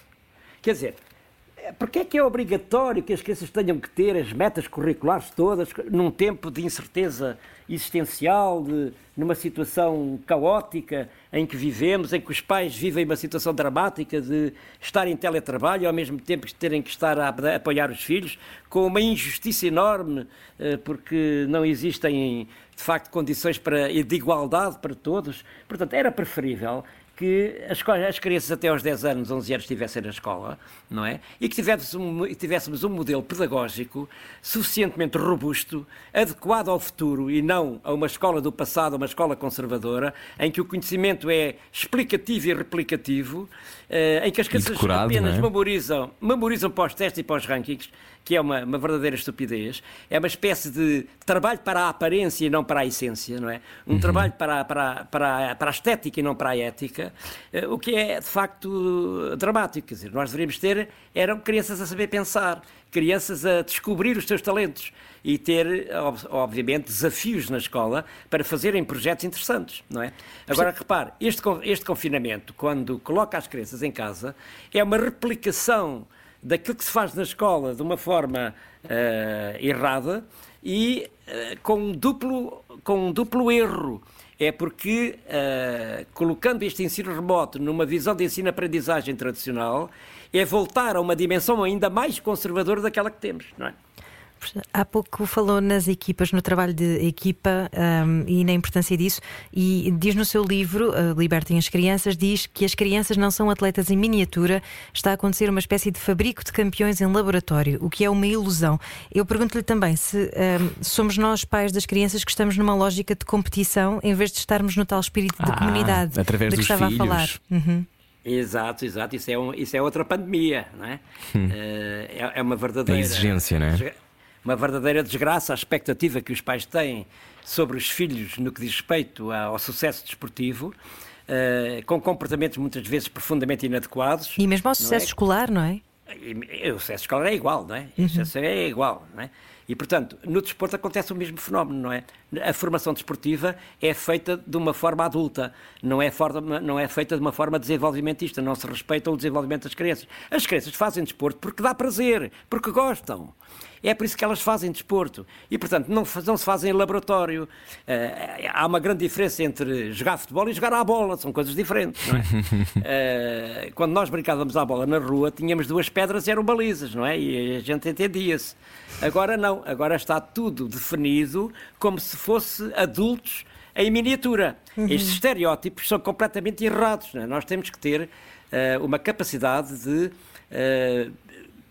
Quer dizer, é, porque é que é obrigatório que as crianças tenham que ter as metas curriculares todas num tempo de incerteza existencial, de, numa situação caótica em que vivemos, em que os pais vivem uma situação dramática de estar em teletrabalho ao mesmo tempo terem que estar a apoiar os filhos, com uma injustiça enorme, eh, porque não existem de facto condições para, de igualdade para todos. Portanto, era preferível que as, as, crianças até aos 10 anos, 11 anos estivessem na escola, não é? E que tivéssemos um, tivéssemos um modelo pedagógico suficientemente robusto, adequado ao futuro e não a uma escola do passado, uma escola conservadora, em que o conhecimento é explicativo e replicativo, eh, em que as crianças apenas é? memorizam, memorizam para os testes e para os rankings, que é uma, uma, verdadeira estupidez. É uma espécie de trabalho para a aparência e não para a essência, não é? Um uhum. trabalho para, para, para, para a estética e não para a ética, eh, o que é de facto dramático. Quer dizer, nós deveríamos ter eram crianças a saber pensar, crianças a descobrir os seus talentos e ter, obviamente, desafios na escola para fazerem projetos interessantes, não é? Agora, repare, este, este confinamento, quando coloca as crianças em casa, é uma replicação daquilo que se faz na escola de uma forma uh, errada e uh, com, um duplo, com um duplo erro. É porque, uh, colocando este ensino remoto numa visão de ensino-aprendizagem tradicional, é voltar a uma dimensão ainda mais conservadora daquela que temos, não é? Há pouco falou nas equipas, no trabalho de equipa um, e na importância disso, e diz no seu livro, uh, Libertem as Crianças, diz que as crianças não são atletas em miniatura, está a acontecer uma espécie de fabrico de campeões em laboratório, o que é uma ilusão. Eu pergunto-lhe também se um, somos nós, pais das crianças, que estamos numa lógica de competição em vez de estarmos no tal espírito de ah, comunidade através de que dos estava filhos. a falar. Uhum. Exato, exato. Isso é, um, isso é outra pandemia, não é? Hum. Uh, é, é, uma verdadeira. A exigência, não é? Uma verdadeira desgraça a expectativa que os pais têm sobre os filhos no que diz respeito ao sucesso desportivo. Uh, com comportamentos muitas vezes profundamente inadequados. E mesmo ao sucesso é? escolar, não é? E, o sucesso escolar é igual, não é? Uhum. O sucesso é igual, não é? E, portanto, no desporto acontece o mesmo fenómeno, não é? A formação desportiva é feita de uma forma adulta, não é, forma, não é feita de uma forma desenvolvimentista, não se respeita o desenvolvimento das crianças. As crianças fazem desporto porque dá prazer, porque gostam. É por isso que elas fazem desporto. E, portanto, não, não se fazem em laboratório. Uh, há uma grande diferença entre jogar futebol e jogar à bola. São coisas diferentes, não é? uh, quando nós brincávamos à bola na rua, tínhamos duas pedras e eram balizas, não é? E a gente entendia-se. Agora não. Agora está tudo definido como se fosse adultos em miniatura. Uhum. Estes estereótipos são completamente errados. É? Nós temos que ter uh, uma capacidade de uh,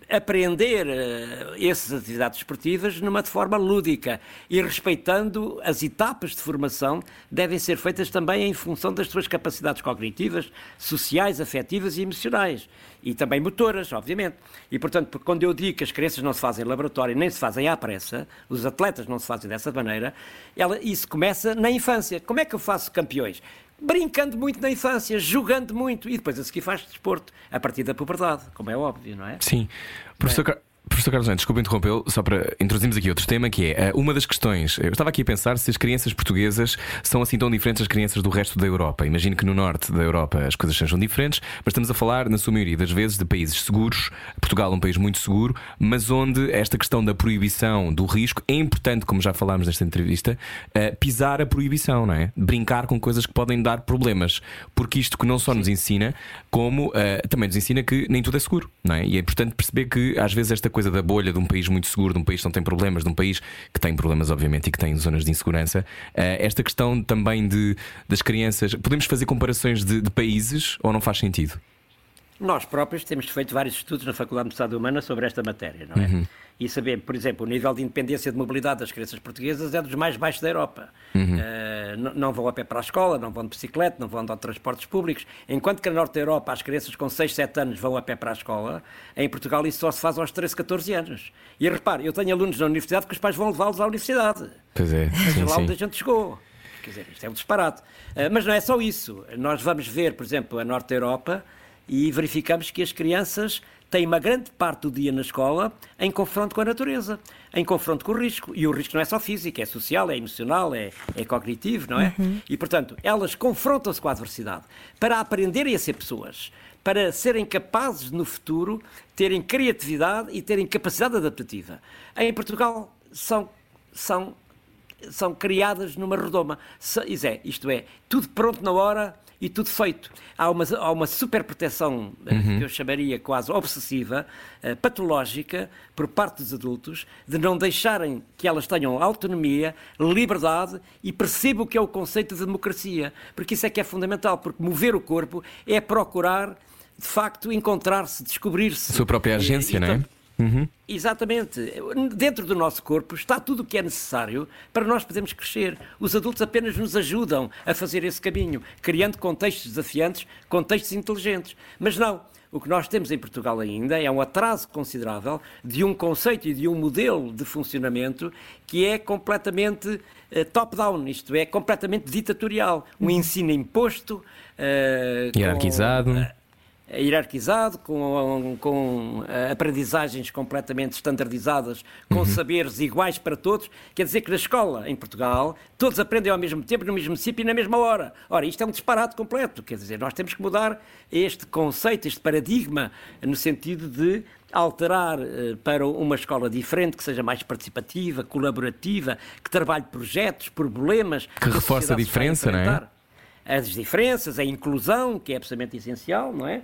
apreender uh, essas atividades esportivas numa de forma lúdica e respeitando as etapas de formação devem ser feitas também em função das suas capacidades cognitivas, sociais, afetivas e emocionais e também motoras, obviamente. E portanto, quando eu digo que as crianças não se fazem em laboratório nem se fazem à pressa, os atletas não se fazem dessa maneira, ela, isso começa na infância. Como é que eu faço campeões? Brincando muito na infância, jogando muito e depois a seguir faz desporto a partir da puberdade, como é óbvio, não é? Sim. Professor, é. Professor Carlos Mendes, desculpe interrompê-lo, só para introduzirmos aqui outro tema que é eh, uma das questões. Eu estava aqui a pensar se as crianças portuguesas são assim tão diferentes das crianças do resto da Europa. Imagino que no norte da Europa as coisas sejam diferentes, mas estamos a falar, na sua maioria das vezes, de países seguros. Portugal é um país muito seguro, mas onde esta questão da proibição do risco é importante, como já falámos nesta entrevista, uh, pisar a proibição, não é? Brincar com coisas que podem dar problemas. Porque isto que não só nos ensina, como também nos ensina que nem tudo é seguro, não é? E é importante perceber que às vezes esta coisa da bolha de um país muito seguro, de um país que não tem problemas, de um país que tem problemas, obviamente, e que tem zonas de insegurança. Eh, esta questão também de, das crianças. Podemos fazer comparações de, de países ou não faz sentido? Nós próprios temos feito vários estudos na Faculdade de Estado Humana sobre esta matéria, não é? Uhum. E sabemos, por exemplo, o nível de independência de mobilidade das crianças portuguesas é dos mais baixos da Europa. Uhum. Uh, não vão a pé para a escola, não vão de bicicleta, não vão de transportes públicos. Enquanto que na Norte da Europa as crianças com 6, 7 anos vão a pé para a escola, em Portugal isso só se faz aos 13, 14 anos. E repare, eu tenho alunos na universidade que os pais vão levá-los à universidade. Pois é. Sim, lá sim. onde a gente chegou. Quer dizer, isto é um disparate. Uh, mas não é só isso. Nós vamos ver, por exemplo, a Norte da Europa e verificamos que as crianças têm uma grande parte do dia na escola em confronto com a natureza, em confronto com o risco. E o risco não é só físico, é social, é emocional, é, é cognitivo, não é? Uhum. E, portanto, elas confrontam-se com a adversidade para aprenderem a ser pessoas, para serem capazes no futuro terem criatividade e terem capacidade adaptativa. Em Portugal são, são, são criadas numa redoma. Isto é, tudo pronto na hora e tudo feito. Há uma, há uma superproteção, eh, uhum. que eu chamaria quase obsessiva, uh, patológica, por parte dos adultos, de não deixarem que elas tenham autonomia, liberdade e percebam o que é o conceito de democracia. Porque isso é que é fundamental, porque mover o corpo é procurar, de facto, encontrar-se, descobrir-se. Sua própria agência, e, e, não é? Uhum. Exatamente. Dentro do nosso corpo está tudo o que é necessário para nós podermos crescer. Os adultos apenas nos ajudam a fazer esse caminho, criando contextos desafiantes, contextos inteligentes. Mas não. O que nós temos em Portugal ainda é um atraso considerável de um conceito e de um modelo de funcionamento que é completamente uh, top-down, isto é, completamente ditatorial. Um ensino imposto. Uh, Hierarquizado. Com, uh, hierarquizado, com, com uh, aprendizagens completamente standardizadas, com uhum. saberes iguais para todos. Quer dizer que na escola, em Portugal, todos aprendem ao mesmo tempo, no mesmo sítio e na mesma hora. Ora, isto é um disparate completo. Quer dizer, nós temos que mudar este conceito, este paradigma, no sentido de alterar uh, para uma escola diferente, que seja mais participativa, colaborativa, que trabalhe projetos, problemas. Que reforce a diferença, não é? As diferenças, a inclusão, que é absolutamente essencial, não é?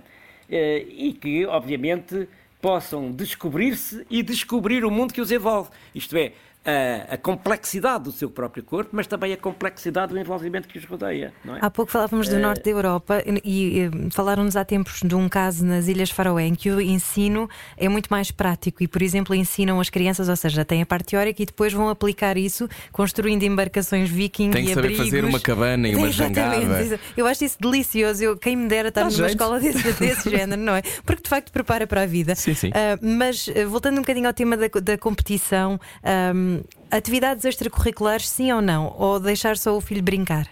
Eh, e que, obviamente, possam descobrir-se e descobrir o mundo que os envolve. Isto é, a, a, complexidade do seu próprio corpo, mas também a complexidade do envolvimento que os rodeia. É? Há pouco falávamos do uh... norte da Europa e, e falaram-nos há tempos de um caso nas Ilhas Faroé em que o ensino é muito mais prático e, por exemplo, ensinam as crianças, ou seja, têm a parte teórica e depois vão aplicar isso construindo embarcações viking Tem que e saber abrigos. fazer uma cabana e uma jangada. Eu acho isso delicioso. Eu, quem me dera estar Dá numa jeito. escola desse, desse género, não é? Porque de facto prepara para a vida. Sim, sim. Uh, mas voltando um bocadinho ao tema da, da competição. Um, atividades extracurriculares, sim ou não? Ou deixar só o filho brincar?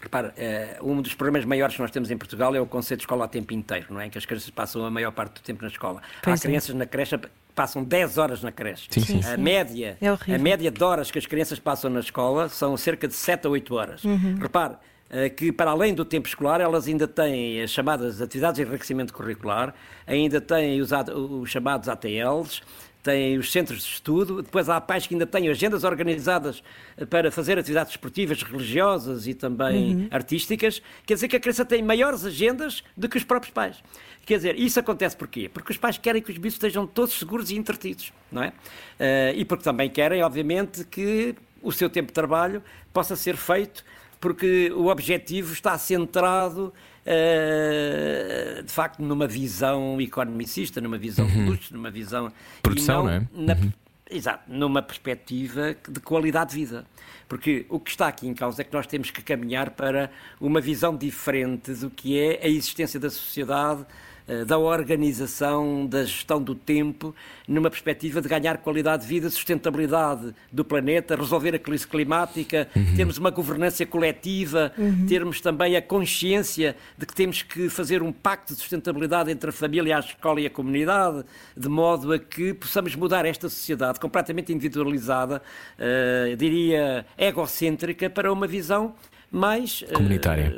Repara, uh, um dos problemas maiores que nós temos em Portugal é o conceito de escola a tempo inteiro, não é? Em que as crianças passam a maior parte do tempo na escola. Pois Há é. crianças na creche passam 10 horas na creche. Sim, sim. A, média, é a média de horas que as crianças passam na escola são cerca de 7 a 8 horas. Uhum. Repare, uh, que para além do tempo escolar, elas ainda têm as chamadas atividades de enriquecimento curricular, ainda têm os, os chamados ATLs, têm os centros de estudo, depois há pais que ainda têm agendas organizadas eh, para fazer atividades esportivas, religiosas e também uhum. artísticas. Quer dizer que a criança tem maiores agendas do que os próprios pais. Quer dizer, isso acontece porquê? Porque os pais querem que os bichos estejam todos seguros e entretidos, não é? Uh, e porque também querem, obviamente, que o seu tempo de trabalho possa ser feito porque o objetivo está centrado uh, de facto numa visão economicista, numa visão de luxo, numa visão Uhum. Produção, e não é? na- Exato, numa perspectiva de qualidade de vida. Porque o que está aqui em causa é que nós temos que caminhar para uma visão diferente do que é a existência da sociedade, eh, da organização, da gestão do tempo, numa perspectiva de ganhar qualidade de vida, sustentabilidade do planeta, resolver a crise climática, termos uma governança coletiva, termos também a consciência de que temos que fazer um pacto de sustentabilidade entre a família, a escola e a comunidade, de modo a que possamos mudar esta sociedade completamente individualizada, eh, diria egocêntrica, para uma visão mais eh, Comunitária.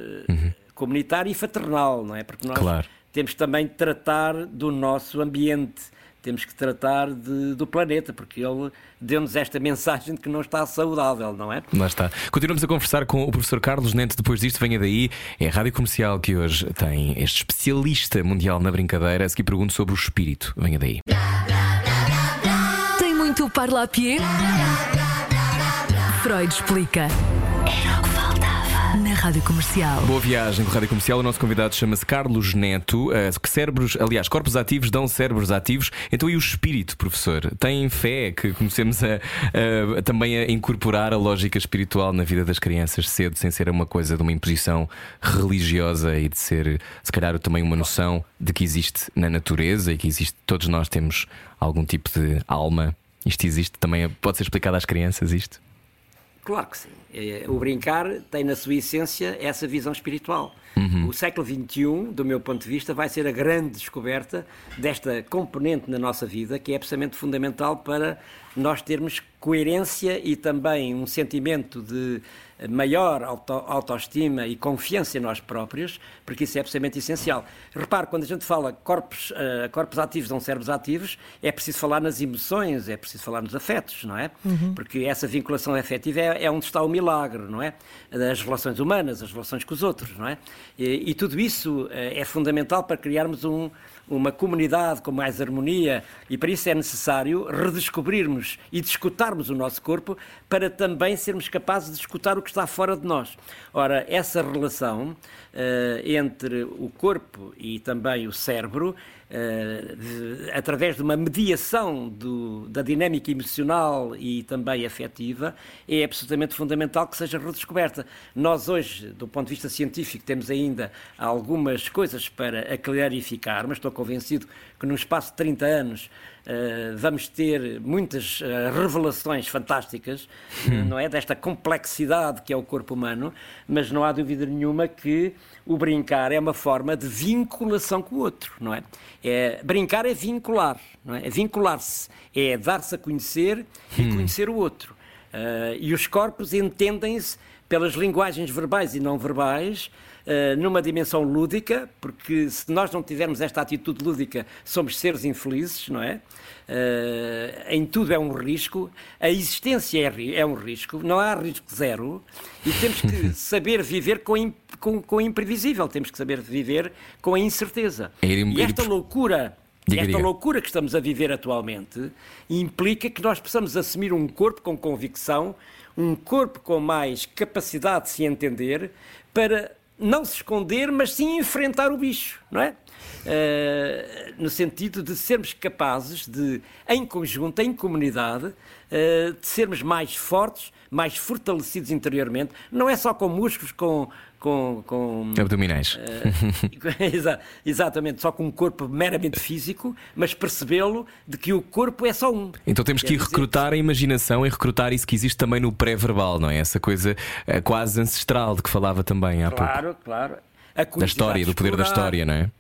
comunitária e fraternal, não é? Porque nós Claro. Temos também de tratar do nosso ambiente, temos que tratar de- do planeta, porque ele deu-nos esta mensagem de que não está saudável, não é? Lá está. Continuamos a conversar com o professor Carlos Neto. Depois disto, venha daí. É a rádio comercial que hoje tem este especialista mundial na brincadeira. A seguir pergunto sobre o espírito. Venha daí. Tem muito parlapié? Freud explica. Era o. Na Rádio Comercial. Boa viagem com a Rádio Comercial. O nosso convidado chama-se Carlos Neto. Que cérebros, aliás, corpos ativos dão cérebros ativos. Então, e o espírito, professor? Tem fé que comecemos a, a- também a incorporar a lógica espiritual na vida das crianças cedo, sem ser uma coisa de uma imposição religiosa e de ser, se calhar, também uma noção de que existe na natureza e que existe, todos nós temos algum tipo de alma. Isto existe também, pode ser explicado às crianças isto? Claro que sim. Eh, O brincar tem na sua essência essa visão espiritual. O século XXI, do meu ponto de vista, vai ser a grande descoberta desta componente na nossa vida que é absolutamente fundamental para nós termos coerência e também um sentimento de maior auto- autoestima e confiança em nós próprios, porque isso é absolutamente essencial. Repare, quando a gente fala corpos, eh, corpos ativos dão cérebros ativos, é preciso falar nas emoções, é preciso falar nos afetos, não é? Porque essa vinculação afetiva é, é onde está o milagre, não é? Das relações humanas, as relações com os outros, não é? E, e tudo isso eh, é fundamental para criarmos um, uma comunidade com mais harmonia e para isso é necessário redescobrirmos e escutarmos o nosso corpo para também sermos capazes de escutar o que está fora de nós. Ora, essa relação eh, entre o corpo e também o cérebro, através de uma mediação do- da dinâmica emocional e também afetiva, é absolutamente fundamental que seja redescoberta. Nós hoje, do ponto de vista científico, temos ainda algumas coisas para clarificar, mas estou convencido que num espaço de 30 anos eh, vamos ter muitas eh, revelações fantásticas, eh, não é? Desta complexidade que é o corpo humano, mas não há dúvida nenhuma que o brincar é uma forma de vinculação com o outro, não é? é brincar é vincular, não é? É vincular-se, é dar-se a conhecer e conhecer o outro. Eh, e os corpos entendem-se pelas linguagens verbais e não verbais, numa dimensão lúdica, porque se nós não tivermos esta atitude lúdica, somos seres infelizes, não é? Eh, em tudo é um risco, a existência é, é um risco, não há risco zero, e temos que saber viver com, com, com o imprevisível, temos que saber viver com a incerteza. É E ir- esta loucura. Diga, esta diga. loucura que estamos a viver atualmente implica que nós possamos assumir um corpo com convicção, um corpo com mais capacidade de se entender, para não se esconder, mas sim enfrentar o bicho, não é? Eh, no sentido de sermos capazes de, em conjunto, em comunidade, eh, de sermos mais fortes, mais fortalecidos interiormente, não é só com músculos, com. com, com Abdominais. Exa- Exatamente, só com um corpo meramente físico, mas percebê-lo de que o corpo é só um. Então temos que recrutar a imaginação e recrutar isso que existe também no pré-verbal, não é? Essa coisa quase ancestral de que falava também há pouco. Claro, claro. Da história, do poder da história, não é?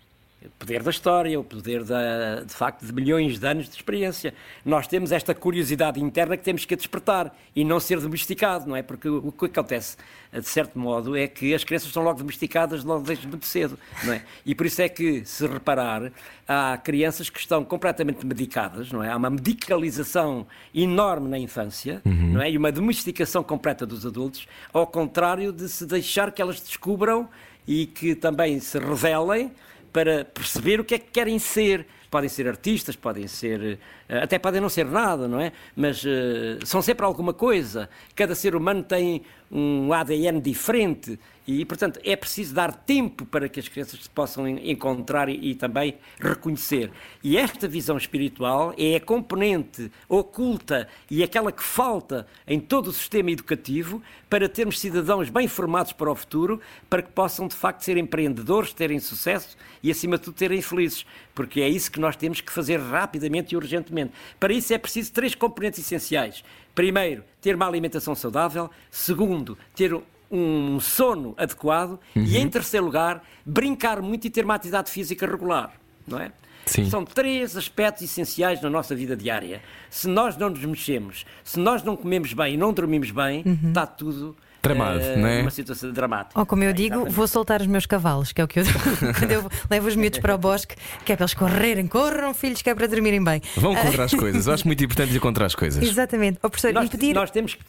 O poder da história, o poder da, de facto de milhões de anos de experiência. Nós temos esta curiosidade interna que temos que despertar e não ser domesticado, não é? Porque o que acontece, de certo modo, é que as crianças são logo domesticadas logo desde muito cedo, não é? E por isso é que, se reparar, há crianças que estão completamente medicadas, não é? Há uma medicalização enorme na infância, não é? E uma domesticação completa dos adultos, ao contrário de se deixar que elas descubram e que também se revelem para perceber o que é que querem ser, podem ser artistas, podem ser. eh, até podem não ser nada, não é? Mas eh, são sempre alguma coisa. Cada ser humano tem um ADN diferente e, portanto, é preciso dar tempo para que as crianças se possam en- encontrar e, e também reconhecer. E esta visão espiritual é a componente oculta e aquela que falta em todo o sistema educativo para termos cidadãos bem formados para o futuro, para que possam, de facto, ser empreendedores, terem sucesso e, acima de tudo, serem felizes. Porque é isso que nós temos que fazer rapidamente e urgentemente. Para isso é preciso três componentes essenciais. Primeiro, ter uma alimentação saudável. Segundo, ter um sono adequado. E, em terceiro lugar, brincar muito e ter uma atividade física regular. Não é? Sim. São três aspectos essenciais na nossa vida diária. Se nós não nos mexemos, se nós não comemos bem e não dormimos bem, está tudo Tramado, eh, não é? numa situação dramática. Ou como eu É, digo, exatamente. vou soltar os meus cavalos, que é o que eu quando eu levo os miúdos para o bosque, que é para eles correrem, corram, filhos, que é para dormirem bem. Vão contra as coisas. Eu acho muito importante ir contra as coisas. Exatamente. Ó professor, nós, impedir. nós temos, que-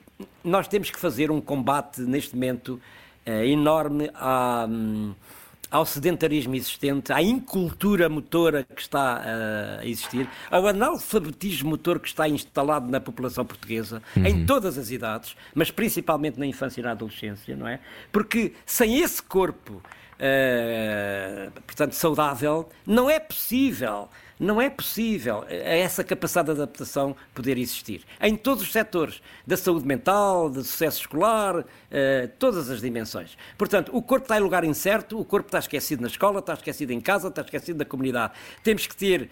nós temos que fazer um combate neste momento eh, enorme à, hum, ao sedentarismo existente, à incultura motora que está eh, a existir, ao analfabetismo motor que está instalado na população portuguesa, em todas as idades, mas principalmente na infância e na adolescência, não é? Porque sem esse corpo, eh, portanto, saudável, não é possível não é possível essa capacidade de adaptação poder existir. Em todos os setores, da saúde mental, do sucesso escolar, eh, todas as dimensões. Portanto, o corpo está em lugar incerto, o corpo está esquecido na escola, está esquecido em casa, está esquecido na comunidade. Temos que ter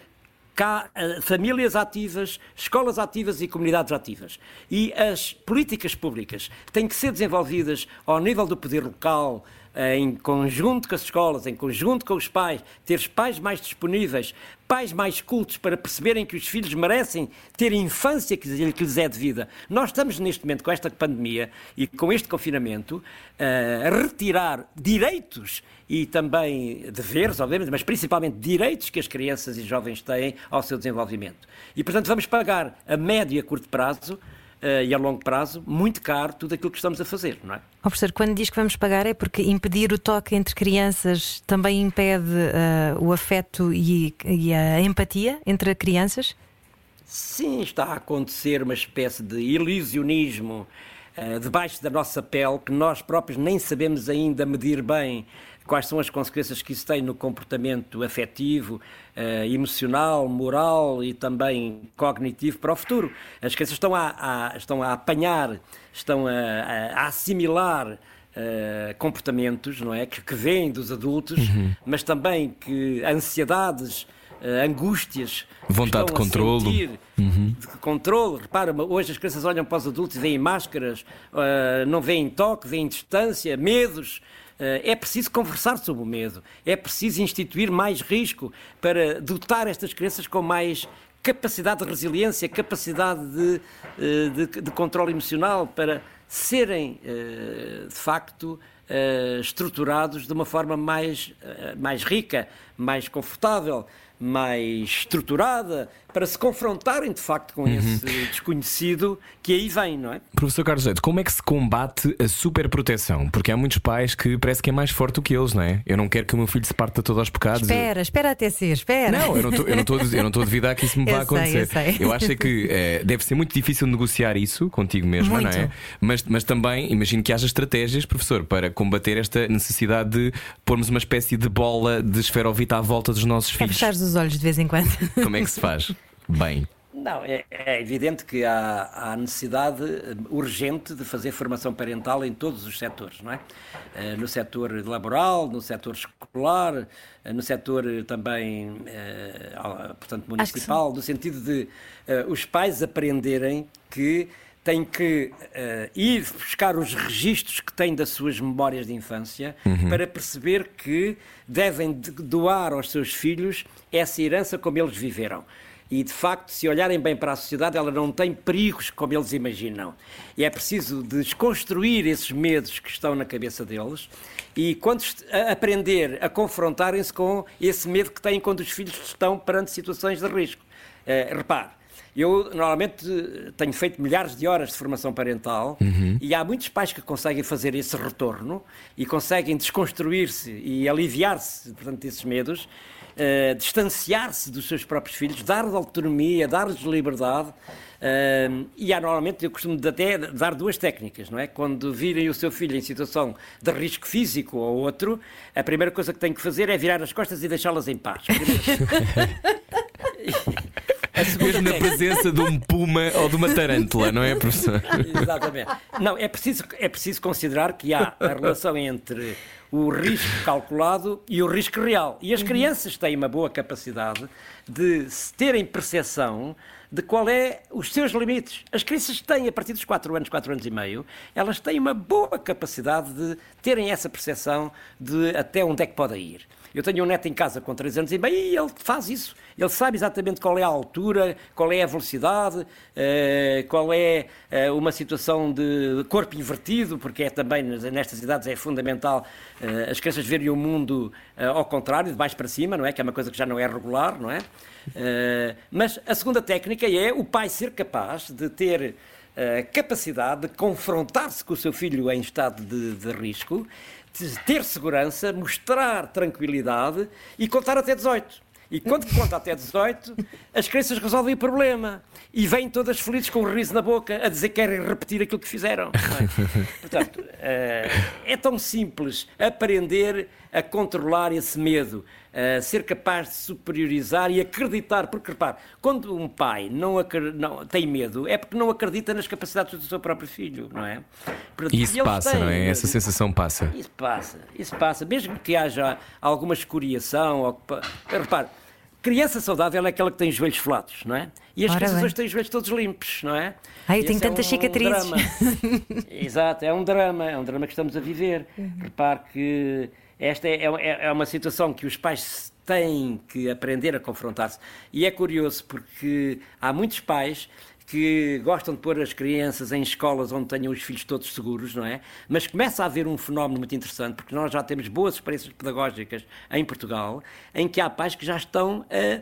cá eh, famílias ativas, escolas ativas e comunidades ativas. E as políticas públicas têm que ser desenvolvidas ao nível do poder local, em conjunto com as escolas, em conjunto com os pais, ter pais mais disponíveis, pais mais cultos para perceberem que os filhos merecem ter a infância que lhes é devida. Nós estamos neste momento com esta pandemia e com este confinamento eh, a retirar direitos e também deveres, obviamente, mas principalmente direitos que as crianças e jovens têm ao seu desenvolvimento. E, portanto, vamos pagar a médio e a curto prazo eh, e a longo prazo muito caro tudo aquilo que estamos a fazer, não é? Ó professor, quando diz que vamos pagar é porque impedir o toque entre crianças também impede ah, o afeto e, e a empatia entre crianças? Sim, está a acontecer uma espécie de ilusionismo eh, debaixo da nossa pele que nós próprios nem sabemos ainda medir bem quais são as consequências que isso tem no comportamento afetivo, eh, emocional, moral e também cognitivo para o futuro. As crianças estão a, a- estão a apanhar, estão a, a- assimilar eh, comportamentos, não é, que, que vêm dos adultos, mas também que ansiedades, eh, angústias, Vontade de controlo. sentir, de controle. Repara, hoje as crianças olham para os adultos e veem máscaras, ah, não veem toque, veem distância, medos. Ah, é preciso conversar sobre o medo. É preciso instituir mais risco para dotar estas crianças com mais capacidade de resiliência, capacidade de, eh, de, de controle emocional, para serem, eh, de facto, eh, estruturados de uma forma mais, eh, mais rica, mais confortável, mais estruturada, para se confrontarem de facto com esse desconhecido que aí vem, não é? Professor Carlos Leite, como é que se combate a superproteção? Porque há muitos pais que parece que é mais forte do que eles, não é? Eu não quero que o meu filho se parta todo aos pecados. Espera, espera até ser, espera. Não, eu não estou- eu não estou a eu duvidar que isso me vá Eu sei, acontecer. eu sei. acho é que eh, deve ser muito difícil negociar isso contigo mesma, não é? Mas, mas também imagino que haja estratégias, professor, para combater esta necessidade de pormos uma espécie de bola de esferovite à volta dos nossos É filhos. fechares os olhos de vez em quando. Como é que se faz? Bem. Não, é, é evidente que há, há necessidade eh, urgente de fazer formação parental em todos os setores, não é? Eh, No setor laboral, no setor escolar, eh, no setor também, portanto, municipal, no sentido de os pais aprenderem que têm que ir buscar os registros que têm das suas memórias de infância para perceber que devem de- doar aos seus filhos essa herança como eles viveram. E, de facto, se olharem bem para a sociedade, ela não tem perigos como eles imaginam. E é preciso desconstruir esses medos que estão na cabeça deles e quando aprender a confrontarem-se com esse medo que têm quando os filhos estão perante situações de risco. Eh, repare, Eu normalmente tenho feito milhares de horas de formação parental e há muitos pais que conseguem fazer esse retorno e conseguem desconstruir-se e aliviar-se, portanto, desses medos, eh, distanciar-se dos seus próprios filhos, dar-lhes autonomia, dar-lhes liberdade. eh, e há normalmente, eu costumo até dar duas técnicas, não é? Quando virem o seu filho em situação de risco físico ou outro, a primeira coisa que tem que fazer é virar as costas e deixá-las em paz. Mesmo na presença de um puma ou de uma tarântula, não é, professor? Exatamente. Não, é preciso, é preciso considerar que há a relação entre o risco calculado e o risco real. E as crianças têm uma boa capacidade de terem percepção de qual é os seus limites. As crianças têm, a partir dos 4 anos, 4 anos e meio, elas têm uma boa capacidade de terem essa percepção de até onde é que podem ir. Eu tenho um neto em casa com 3 anos e e ele faz isso. Ele sabe exatamente qual é a altura, qual é a velocidade, eh, qual é eh, uma situação de corpo invertido, porque é também nestas idades é fundamental eh, as crianças verem o mundo ao contrário, de baixo para cima, não é? Que é uma coisa que já não é regular, não é? Mas a segunda técnica é o pai ser capaz de ter a capacidade de confrontar-se com o seu filho em estado de, de risco, ter segurança, mostrar tranquilidade e contar até 18. E quando conta até 18, as crianças resolvem o problema e vêm todas felizes com um riso na boca a dizer que querem repetir aquilo que fizeram. é? Portanto, eh, é tão simples aprender a controlar esse medo, a ser capaz de superiorizar e acreditar, porque repare, quando um pai não, não- tem medo, é porque não acredita nas capacidades do seu próprio filho, não é? E isso passa, têm não é? Essa sensação passa. Isso passa, isso passa. Mesmo que haja alguma escoriação, ou repare, criança saudável é aquela que tem os joelhos flatos, não é? E as Ora crianças bem. hoje têm os joelhos todos limpos, não é? Ai, eu E tenho é tantas um cicatrizes. drama. Exato, é um drama, é um drama que estamos a viver. Repare que esta é, é- é uma situação que os pais têm que aprender a confrontar-se. E é curioso porque há muitos pais que gostam de pôr as crianças em escolas onde tenham os filhos todos seguros, não é? Mas começa a haver um fenómeno muito interessante, porque nós já temos boas experiências pedagógicas em Portugal, em que há pais que já estão a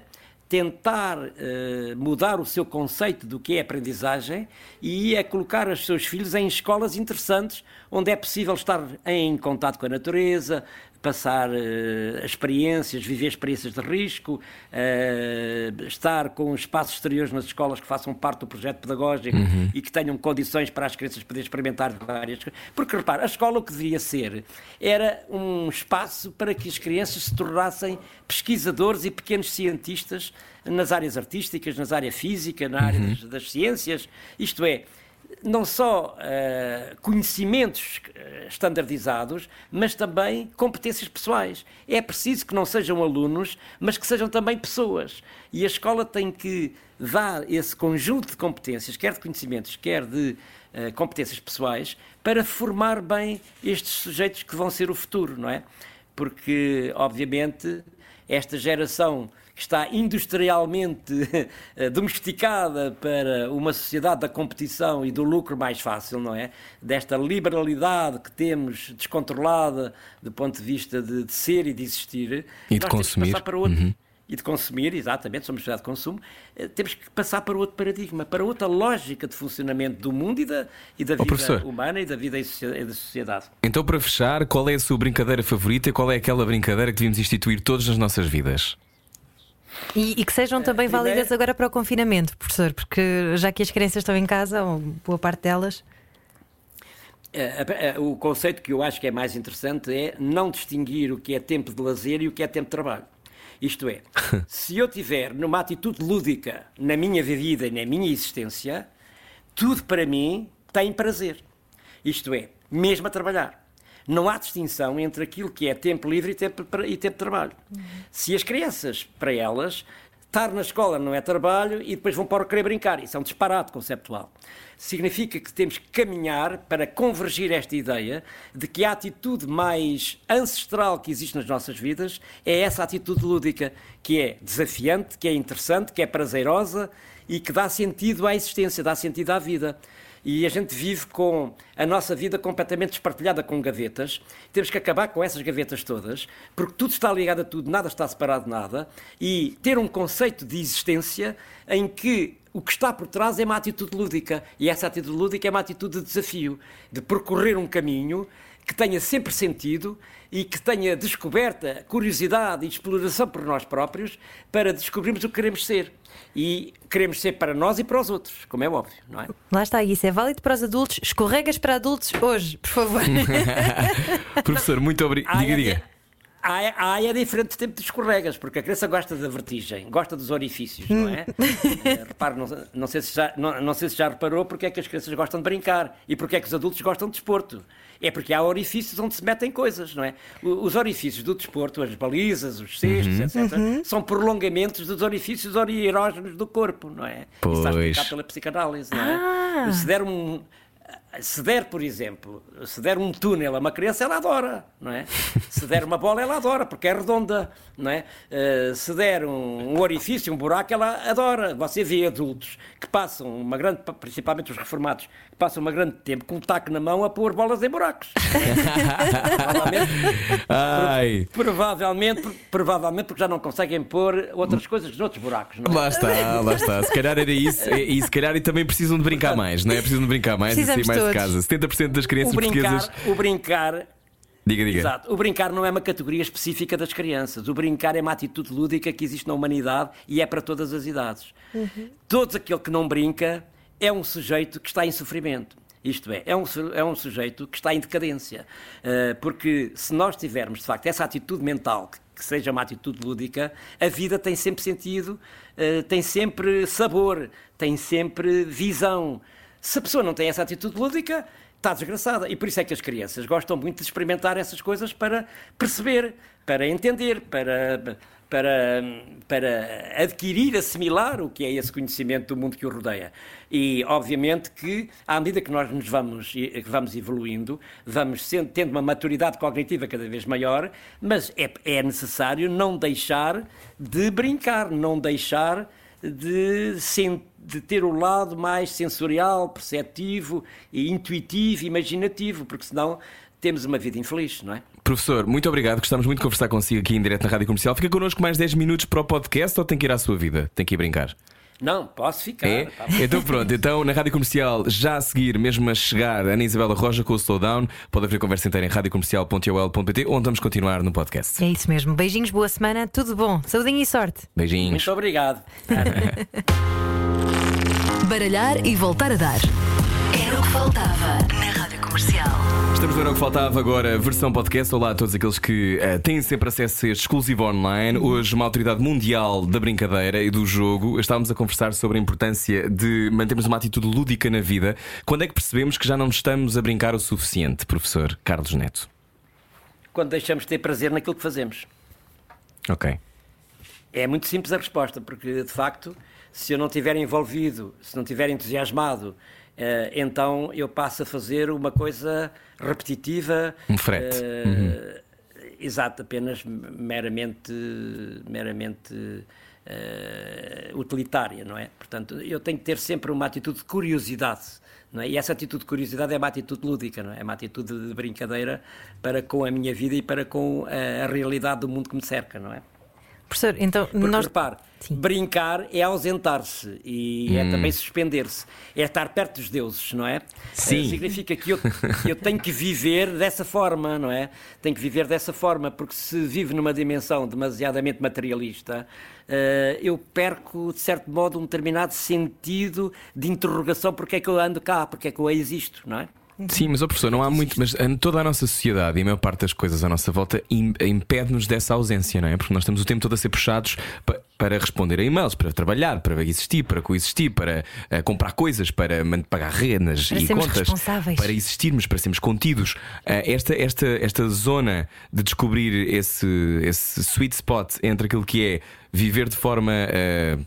tentar eh, mudar o seu conceito do que é aprendizagem e a colocar os seus filhos em escolas interessantes, onde é possível estar em contato com a natureza, passar eh, experiências, viver experiências de risco, eh, estar com espaços exteriores nas escolas que façam parte do projeto pedagógico e que tenham condições para as crianças poderem experimentar várias coisas. Porque, repare, a escola o que deveria ser era um espaço para que as crianças se tornassem pesquisadores e pequenos cientistas nas áreas artísticas, nas áreas física, na área das, das ciências, isto é, não só eh, conhecimentos eh, standardizados, mas também competências pessoais. É preciso que não sejam alunos, mas que sejam também pessoas. E a escola tem que dar esse conjunto de competências, quer de conhecimentos, quer de eh, competências pessoais, para formar bem estes sujeitos que vão ser o futuro, não é? Porque, obviamente, esta geração está industrialmente eh, domesticada para uma sociedade da competição e do lucro mais fácil, não é? Desta liberalidade que temos descontrolada do ponto de vista de, de ser e de existir. E de consumir. passar para outro. E de consumir, exatamente, somos sociedade de consumo, eh, temos que passar para outro paradigma, para outra lógica de funcionamento do mundo e da, e da vida humana e da vida e da sociedade. Então, para fechar, qual é a sua brincadeira favorita e qual é aquela brincadeira que devíamos instituir todos nas nossas vidas? E, e que sejam também primeiro- válidas agora para o confinamento, professor, porque já que as crianças estão em casa, ou boa parte delas. É, é, é, O conceito que eu acho que é mais interessante é não distinguir o que é tempo de lazer e o que é tempo de trabalho. Isto é, se eu tiver numa atitude lúdica na minha vida e na minha existência, tudo para mim tem prazer. Isto é, mesmo a trabalhar. Não há distinção entre aquilo que é tempo livre e tempo, e tempo de trabalho. Se as crianças, para elas, estar na escola não é trabalho e depois vão para o querer brincar. Isso é um disparate conceptual. Significa que temos que caminhar para convergir esta ideia de que a atitude mais ancestral que existe nas nossas vidas é essa atitude lúdica, que é desafiante, que é interessante, que é prazerosa e que dá sentido à existência, dá sentido à vida. E a gente vive com a nossa vida completamente espartilhada com gavetas. Temos que acabar com essas gavetas todas, porque tudo está ligado a tudo, nada está separado de nada, e ter um conceito de existência em que o que está por trás é uma atitude lúdica. E essa atitude lúdica é uma atitude de desafio, de percorrer um caminho que tenha sempre sentido e que tenha descoberta, curiosidade e exploração por nós próprios para descobrirmos o que queremos ser. E queremos ser para nós e para os outros, como é óbvio, não é? Lá está, isso é válido para os adultos. Escorregas para adultos hoje, por favor. Professor, muito obrigado. Diga, diga. A A é diferente de tempo de escorregas, porque a criança gosta da vertigem, gosta dos orifícios, não é? Eh, Repare, não, não sei se já, não, não sei se já reparou porque é que as crianças gostam de brincar e porque é que os adultos gostam de desporto. É porque há orifícios onde se metem coisas, não é? Os orifícios do desporto, as balizas, os cestos, etc., são prolongamentos dos orifícios erógenos do corpo, não é? Isso está Pois. explicado pela psicanálise, não é? Se der um. Se der, por exemplo, se der um túnel a uma criança, ela adora, não é? Se der uma bola, ela adora, porque é redonda, não é? Eh, se der um, um orifício, um buraco, ela adora. Você vê adultos que passam uma grande, principalmente os reformados, que passam uma grande tempo com um taco na mão a pôr bolas em buracos. Provavelmente, Ai. provavelmente, provavelmente porque já não conseguem pôr outras coisas noutros buracos, não é? Lá está, lá está. Se calhar era isso. E, e se calhar e também precisam de brincar mais, não é? Precisam de brincar mais e Precisamos mais de todos. casa. 70% das crianças O brincar, portuguesas. o brincar Diga, diga. Exato. O brincar não é uma categoria específica das crianças. O brincar é uma atitude lúdica que existe na humanidade e é para todas as idades. Todo aquele que não brinca é um sujeito que está em sofrimento. Isto é, é um, é um sujeito que está em decadência. Uh, porque se nós tivermos, de facto, essa atitude mental, que, que seja uma atitude lúdica, a vida tem sempre sentido, uh, tem sempre sabor, tem sempre visão. Se a pessoa não tem essa atitude lúdica, está desgraçada. E por isso é que as crianças gostam muito de experimentar essas coisas para perceber, para entender, para, para, para adquirir, assimilar o que é esse conhecimento do mundo que o rodeia. E, obviamente, que à medida que nós nos vamos, que vamos evoluindo, vamos sendo, tendo uma maturidade cognitiva cada vez maior, mas é, é necessário não deixar de brincar, não deixar de, de ter o lado mais sensorial, perceptivo, e intuitivo, imaginativo, porque senão temos uma vida infeliz, não é? Professor, muito obrigado. Gostamos muito de conversar consigo aqui em direto na Rádio Comercial. Fica connosco mais 10 minutos para o podcast ou tem que ir à sua vida? Tem que ir brincar? Não, posso ficar. É? tá. Então pronto, então na Rádio Comercial, já a seguir, mesmo a chegar, Ana Isabela Roja com o Slowdown. Pode haver conversa inteira em radiocomercial.ol.pt onde vamos continuar no podcast. É isso mesmo. Beijinhos, boa semana, tudo bom. Saudinho e sorte. Beijinhos. Muito obrigado. Baralhar e voltar a dar. Era o que faltava na Rádio Comercial. Estamos no Era o que faltava agora, versão podcast. Olá a todos aqueles que eh, têm sempre acesso a este exclusivo online. Hoje, uma autoridade mundial da brincadeira e do jogo. Estávamos a conversar sobre a importância de mantermos uma atitude lúdica na vida. Quando é que percebemos que já não estamos a brincar o suficiente, professor Carlos Neto? Quando deixamos de ter prazer naquilo que fazemos. Ok. É muito simples a resposta, porque de facto, se eu não estiver envolvido, se não estiver entusiasmado, então eu passo a fazer uma coisa repetitiva. Um frete. eh, Exato, apenas meramente, meramente eh, utilitária, não é? Portanto, eu tenho que ter sempre uma atitude de curiosidade. Não é? E essa atitude de curiosidade é uma atitude lúdica, não é? é uma atitude de brincadeira para com a minha vida e para com a, a realidade do mundo que me cerca, não é? Professor, então Porque nós. repare, Sim. brincar é ausentar-se e Hum. é também suspender-se. É estar perto dos deuses, não é? Sim. Significa que eu, eu tenho que viver dessa forma, não é? Tenho que viver dessa forma, porque se vivo numa dimensão demasiadamente materialista, eh, eu perco, de certo modo, um determinado sentido de interrogação porque é que eu ando cá, porque é que eu existo, não é? Sim, mas, ó professor, não há muito. Mas eh, toda a nossa sociedade e a maior parte das coisas à nossa volta im- impede-nos dessa ausência, não é? Porque nós estamos o tempo todo a ser puxados pa- para responder a e-mails, para trabalhar, para existir, para coexistir, para eh, comprar coisas, para pagar rendas Para e sermos contas, responsáveis. para existirmos, para sermos contidos. Eh, esta, esta, esta zona de descobrir esse, esse sweet spot entre aquilo que é viver de forma, eh,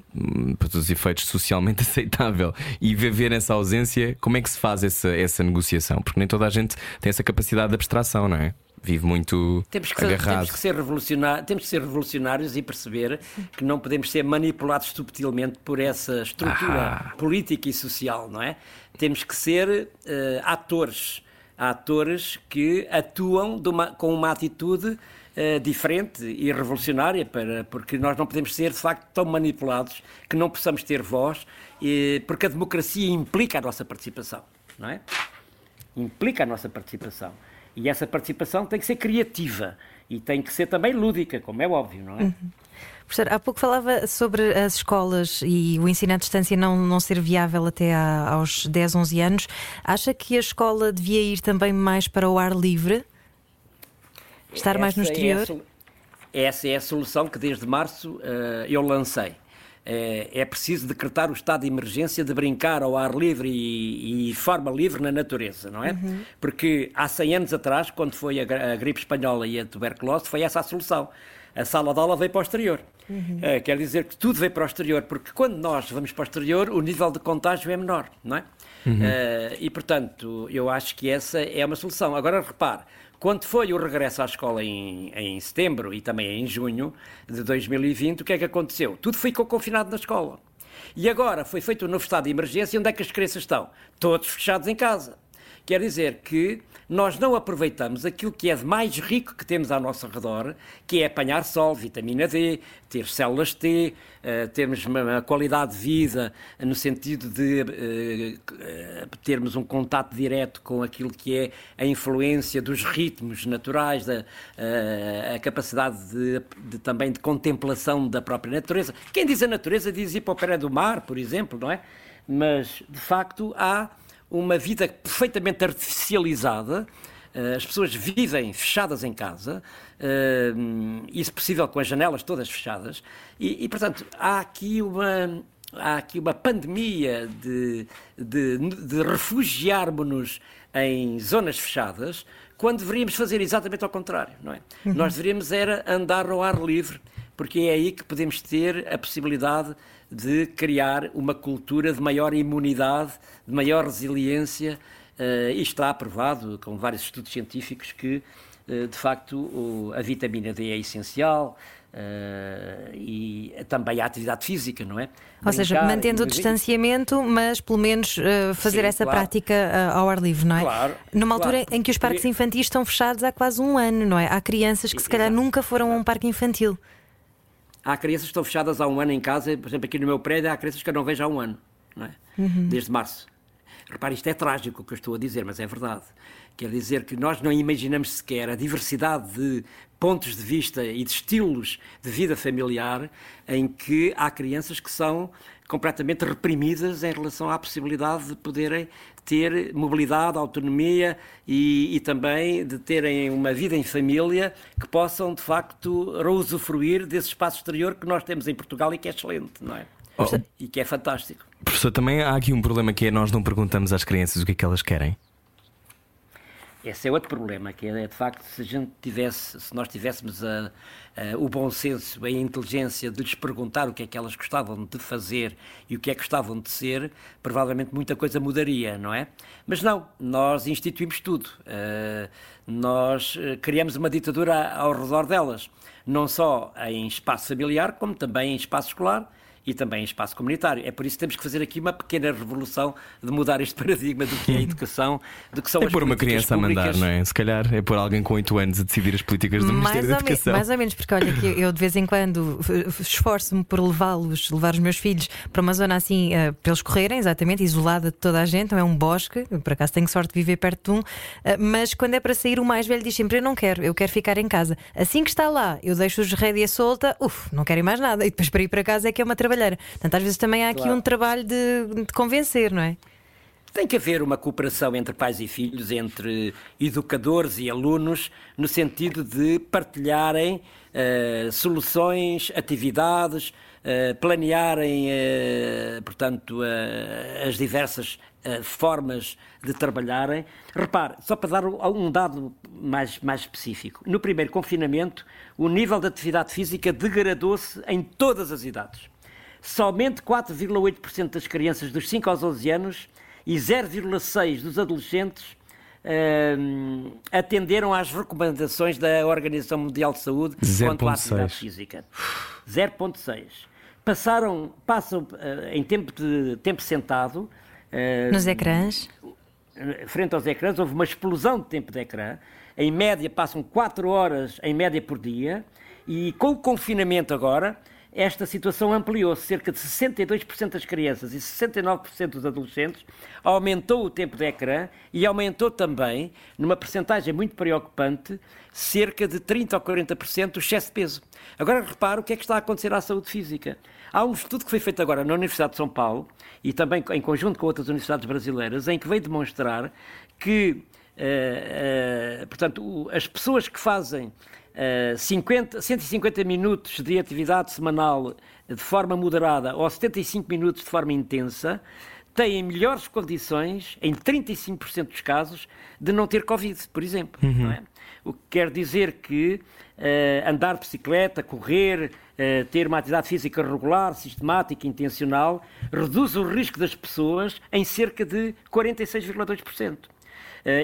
para todos os efeitos, socialmente aceitável e viver essa ausência, como é que se faz essa, essa negociação? Porque nem toda a gente tem essa capacidade de abstração, não é? Vive muito Temos que, agarrado. temos, que ser revolucionários, temos que ser revolucionários e perceber que não podemos ser manipulados subtilmente por essa estrutura Ah. política e social, não é? Temos que ser eh, atores, atores que atuam uma- com uma atitude uh, diferente e revolucionária, para, porque nós não podemos ser, de facto, tão manipulados que não possamos ter voz, e, porque a democracia implica a nossa participação, não é? Implica a nossa participação. E essa participação tem que ser criativa e tem que ser também lúdica, como é óbvio, não é? Uhum. Professor, há pouco falava sobre as escolas e o ensino à distância não, não ser viável até a, aos 10, 11 anos. Acha que a escola devia ir também mais para o ar livre? Estar mais no exterior? É essa é a solução que desde março uh, eu lancei. É, é, preciso decretar o estado de emergência de brincar ao ar livre e, e forma livre na natureza, não é? Uhum. Porque há 100 anos atrás, quando foi a, a, gripe espanhola e a tuberculose, foi essa a solução. A sala de aula veio para o exterior. Uhum. É, quer dizer que tudo veio para o exterior, porque quando nós vamos para o exterior, o nível de contágio é menor, não é? Uhum. Uh, e, portanto, eu acho que essa é uma solução. Agora, repare, quando foi o regresso à escola em, em setembro e também em junho de 2020, o que é que aconteceu? Tudo ficou confinado na escola. E agora foi feito um novo estado de emergência. Onde é que as crianças estão? Todos fechados em casa. Quer dizer que nós não aproveitamos aquilo que é de mais rico que temos ao nosso redor, que é apanhar sol, vitamina D, ter células T, uh, termos uma, qualidade de vida no sentido de uh, termos um contato direto com aquilo que é a influência dos ritmos naturais, da, uh, a capacidade de, de, também de contemplação da própria natureza. Quem diz a natureza diz ir para o pé do mar, por exemplo, não é? Mas, de facto, há uma vida perfeitamente artificializada. Eh, as pessoas vivem fechadas em casa, eh, e, se possível, com as janelas todas fechadas, e, e portanto, há aqui uma, há aqui uma pandemia de, de, de refugiarmos-nos em zonas fechadas, quando deveríamos fazer exatamente ao contrário, não é? Uhum. Nós deveríamos era andar ao ar livre, porque é aí que podemos ter a possibilidade de criar uma cultura de maior imunidade, de maior resiliência, uh, e está aprovado com vários estudos científicos que, uh, de facto, a vitamina D é essencial. Uh, e também a atividade física, não é? Ou Brincar, seja, mantendo o distanciamento, mas pelo menos uh, fazer Sim, essa claro. prática uh, ao ar livre, não é? Claro. Numa claro. altura em que os parques infantis estão fechados há quase um ano, não é? Há crianças que se calhar nunca foram a um parque infantil. Há crianças que estão fechadas há um ano em casa, por exemplo, aqui no meu prédio há crianças que eu não vejo há um ano, é? Uhum. Desde março. Repare, isto é trágico o que eu estou a dizer, mas é verdade. Quer dizer que nós não imaginamos sequer a diversidade de pontos de vista e de estilos de vida familiar em que há crianças que são completamente reprimidas em relação à possibilidade de poderem ter mobilidade, autonomia e, e, também de terem uma vida em família que possam, de facto, usufruir desse espaço exterior que nós temos em Portugal e que é excelente, não é? Oh. E que é fantástico. Professor, também há aqui um problema que é nós não perguntamos às crianças o que é que elas querem. Esse é outro problema, que é de facto se a gente tivesse, se nós tivéssemos a, a, o bom senso, a inteligência de lhes perguntar o que é que elas gostavam de fazer e o que é que gostavam de ser, provavelmente muita coisa mudaria, não é? Mas não, nós instituímos tudo. Uh, nós eh, criamos uma ditadura ao redor delas, não só em espaço familiar, como também em espaço escolar e também em espaço comunitário. É por isso que temos que fazer aqui uma pequena revolução de mudar este paradigma do que é a educação, do que são é as pôr uma criança públicas. a mandar, não é? Se calhar é pôr alguém com 8 anos a decidir as políticas do mais Ministério da Educação. mais ou menos, porque olha, que eu de vez em quando esforço-me por levá-los, levar os meus filhos para uma zona assim, uh, para eles correrem, exatamente, isolada de toda a gente, não é um bosque, por acaso tenho sorte de viver perto de um, uh, mas quando é para sair, o mais velho diz sempre: Eu não quero, eu quero ficar em casa. Assim que está lá, eu deixo-os rédea solta, uf, não querem mais nada, e depois para ir para casa é que é uma trabalheira. Portanto, às vezes também há aqui claro. um trabalho de, de convencer, não é? Tem que haver uma cooperação entre pais e filhos, entre educadores e alunos, no sentido de partilharem uh, soluções, atividades, uh, planearem, uh, portanto, as diversas formas de trabalharem. Repare, só para dar um dado mais, mais específico: no primeiro confinamento, o nível de atividade física degradou-se em todas as idades somente 4,8% das crianças dos 5 aos 11 anos e 0,6% dos adolescentes uh, atenderam às recomendações da Organização Mundial de Saúde quanto à atividade física. 0,6%. Passaram, passam uh, em tempo, de, tempo sentado. Uh, Nos ecrãs? Frente aos ecrãs, houve uma explosão de tempo de ecrã. em média passam 4 horas em média por dia, e com o confinamento agora, esta situação ampliou-se. Cerca de 62% das crianças e 69% dos adolescentes aumentou o tempo de ecrã e aumentou também, numa percentagem muito preocupante, cerca de 30% ou 40% o excesso de peso. Agora repara o que é que está a acontecer à saúde física. Há um estudo que foi feito agora na Universidade de São Paulo e também em conjunto com outras universidades brasileiras, em que veio demonstrar que, uh, uh, portanto, as pessoas que fazem 50, 150 minutos de atividade semanal de forma moderada ou 75 minutos de forma intensa têm melhores condições, em 35% dos casos, de não ter Covid, por exemplo. Uhum. É? O que quer dizer que uh, andar de bicicleta, correr, uh, ter uma atividade física regular, sistemática, intencional, reduz o risco das pessoas em cerca de 46,2%. Uh,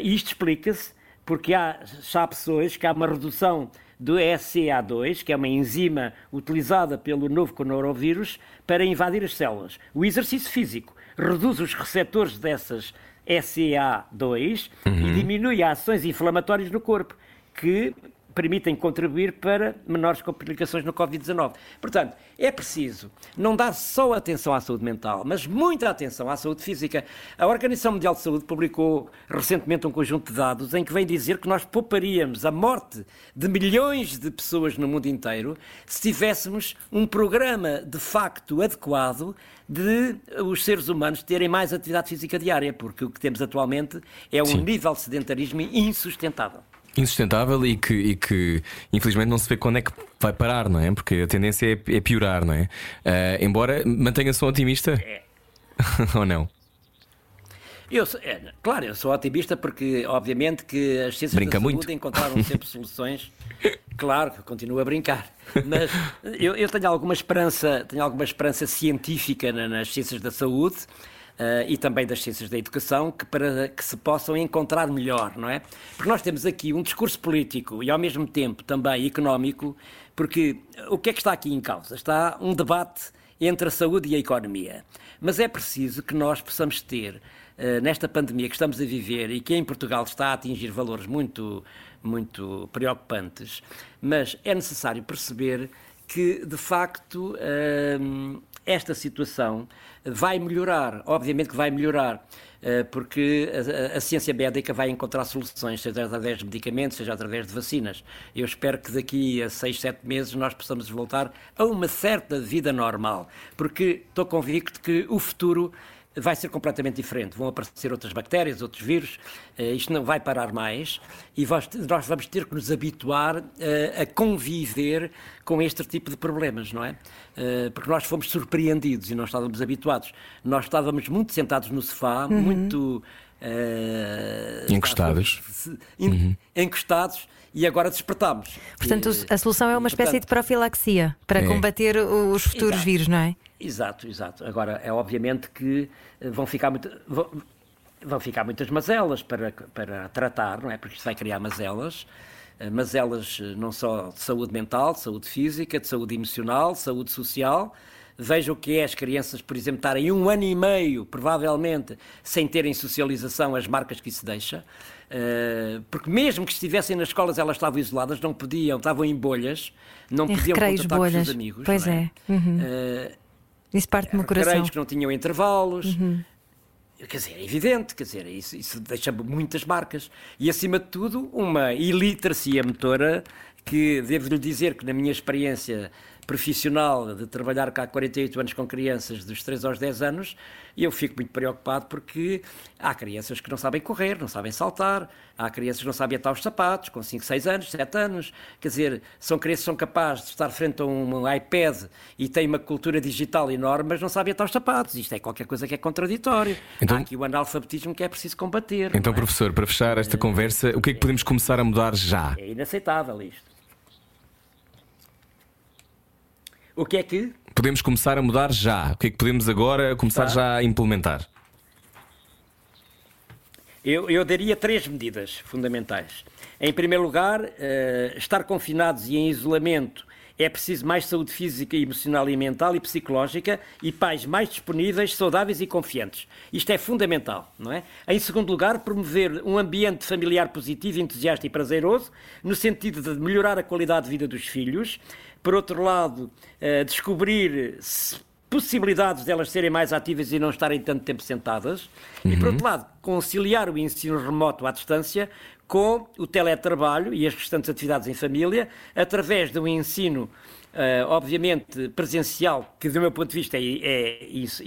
e isto explica-se porque há, já há pessoas que há uma redução do SCA2, que é uma enzima utilizada pelo novo coronavírus para invadir as células. O exercício físico reduz os receptores dessas SCA2 uhum. e diminui as ações inflamatórias no corpo, que permitem contribuir para menores complicações no Covid-19. Portanto, é preciso não dar só atenção à saúde mental, mas muita atenção à saúde física. A Organização Mundial de Saúde publicou recentemente um conjunto de dados em que vem dizer que nós pouparíamos a morte de milhões de pessoas no mundo inteiro se tivéssemos um programa de facto adequado de os seres humanos terem mais atividade física diária, porque o que temos atualmente é um Sim. nível de sedentarismo insustentável insustentável e que, e que infelizmente não se vê quando é que vai parar, não é? Porque a tendência é, é piorar, não é? Uh, embora mantenha-se um otimista é. ou não? Eu é, claro, eu sou otimista porque, obviamente, que as ciências Brinca da saúde muito. encontraram sempre soluções. Claro, continuo a brincar, mas eu, eu, tenho alguma esperança, tenho alguma esperança científica nas ciências da saúde e também das ciências da educação, que para que se possam encontrar melhor, não é? Porque nós temos aqui um discurso político e ao mesmo tempo também económico, porque o que é que está aqui em causa? Está um debate entre a saúde e a economia. Mas é preciso que nós possamos ter, uh, nesta pandemia que estamos a viver e que em Portugal está a atingir valores muito, muito preocupantes, mas é necessário perceber que, de facto, uh, esta situação vai melhorar, obviamente que vai melhorar, eh, porque a, ciência médica vai encontrar soluções, seja através de medicamentos, seja através de vacinas. Eu espero que daqui a seis, sete meses nós possamos voltar a uma certa vida normal, porque estou convicto que o futuro vai ser completamente diferente. Vão aparecer outras bactérias, outros vírus, uh, isto não vai parar mais e nós vamos ter que nos habituar uh, a conviver com este tipo de problemas, não é? Uh, porque nós fomos surpreendidos e não estávamos habituados. Nós estávamos muito sentados no sofá, uhum. muito. encostados. uhum. Encostados e agora despertamos. Portanto, e, a solução é uma espécie portanto, de profilaxia para é. combater os futuros exato, vírus, não é? Exato, exato. Agora, é obviamente que eh, vão ficar muito. Vão, vão ficar muitas mazelas para, para tratar, não é? Porque isto vai criar mazelas. Eh, mazelas eh, não só de saúde mental, de saúde física, de saúde emocional, de saúde social. Veja o que é as crianças, por exemplo, estarem um ano e meio, provavelmente, sem terem socialização, as marcas que isso deixa. Uh, porque mesmo que estivessem nas escolas, elas estavam isoladas, não podiam, estavam em bolhas, não podiam contatar bolhas. com os amigos. Pois é. é. Uhum. Uh, isso parte do meu coração. que não tinham intervalos. Uhum. Quer dizer, é evidente, quer dizer, isso, isso deixa muitas marcas. E, acima de tudo, uma iliteracia motora que, devo-lhe dizer que, na minha experiência profissional de trabalhar cá há 48 anos com crianças dos 3 aos 10 anos, e eu fico muito preocupado porque há crianças que não sabem correr, não sabem saltar, há crianças que não sabem atar os sapatos, com 5, 6 anos, 7 anos, quer dizer, são crianças que são capazes de estar frente a um iPad e têm uma cultura digital enorme, mas não sabem atar os sapatos. Isto é qualquer coisa que é contraditório. Então, há aqui o analfabetismo que é preciso combater. Então, é? professor, para fechar esta conversa, o que é que podemos começar a mudar já? É inaceitável isto. O que é que? Podemos começar a mudar já. O que é que podemos agora começar tá. já a implementar? Eu, eu, daria três medidas fundamentais. Em primeiro lugar, uh, estar confinados e em isolamento É preciso mais saúde física, emocional e mental e psicológica e pais mais disponíveis, saudáveis e confiantes. Isto é fundamental, não é? Em segundo lugar, promover um ambiente familiar positivo, entusiasta e prazeroso, no sentido de melhorar a qualidade de vida dos filhos. Por outro lado, eh, descobrir possibilidades delas serem mais ativas e não estarem tanto tempo sentadas. Uhum. E, por outro lado, conciliar o ensino remoto à distância com o teletrabalho e as restantes atividades em família, através de um ensino, uh, obviamente, presencial, que, do meu ponto de vista, é, é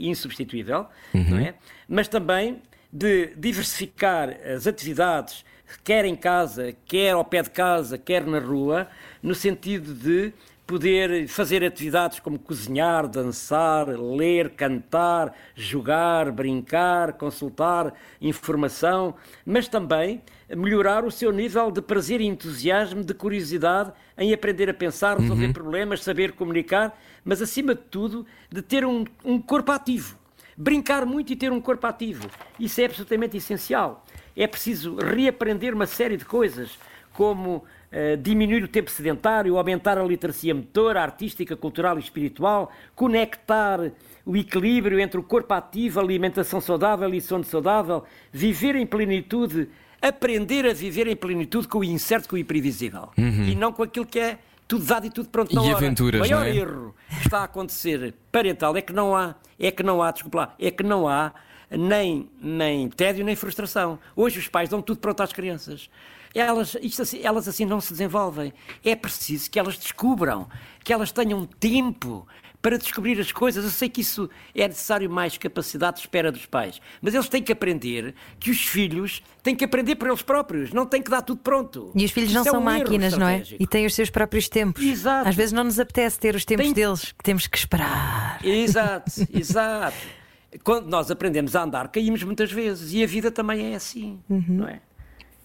insubstituível, uhum. não é? mas também de diversificar as atividades, quer em casa, quer ao pé de casa, quer na rua, no sentido de poder fazer atividades como cozinhar, dançar, ler, cantar, jogar, brincar, consultar informação, mas também melhorar o seu nível de prazer e entusiasmo, de curiosidade em aprender a pensar, resolver uhum. problemas, saber comunicar, mas acima de tudo, de ter um, um corpo ativo. Brincar muito e ter um corpo ativo. Isso é absolutamente essencial. É preciso reaprender uma série de coisas, como eh, diminuir o tempo sedentário, aumentar a literacia motora, artística, cultural e espiritual, conectar o equilíbrio entre o corpo ativo, alimentação saudável e sono saudável, viver em plenitude, aprender a viver em plenitude com o incerto, com o imprevisível. Uhum. E não com aquilo que é tudo dado e tudo pronto na e hora. aventuras, o maior é? erro que está a acontecer parental é que não há, é que não há, desculpa lá, é que não há nem, nem tédio nem frustração. Hoje os pais dão tudo pronto às crianças elas, assim, elas assim não se desenvolvem. É preciso que elas descubram, que elas tenham tempo para descobrir as coisas. Eu sei que isso é necessário mais capacidade de espera dos pais, mas eles têm que aprender que os filhos têm que aprender por eles próprios, não têm que dar tudo pronto. E os filhos isso não é são um máquinas, não é? E têm os seus próprios tempos. Exato. Às vezes não nos apetece ter os tempos Tem... deles, que temos que esperar. Exato, exato. Quando nós aprendemos a andar, caímos muitas vezes e a vida também é assim, uhum. não é?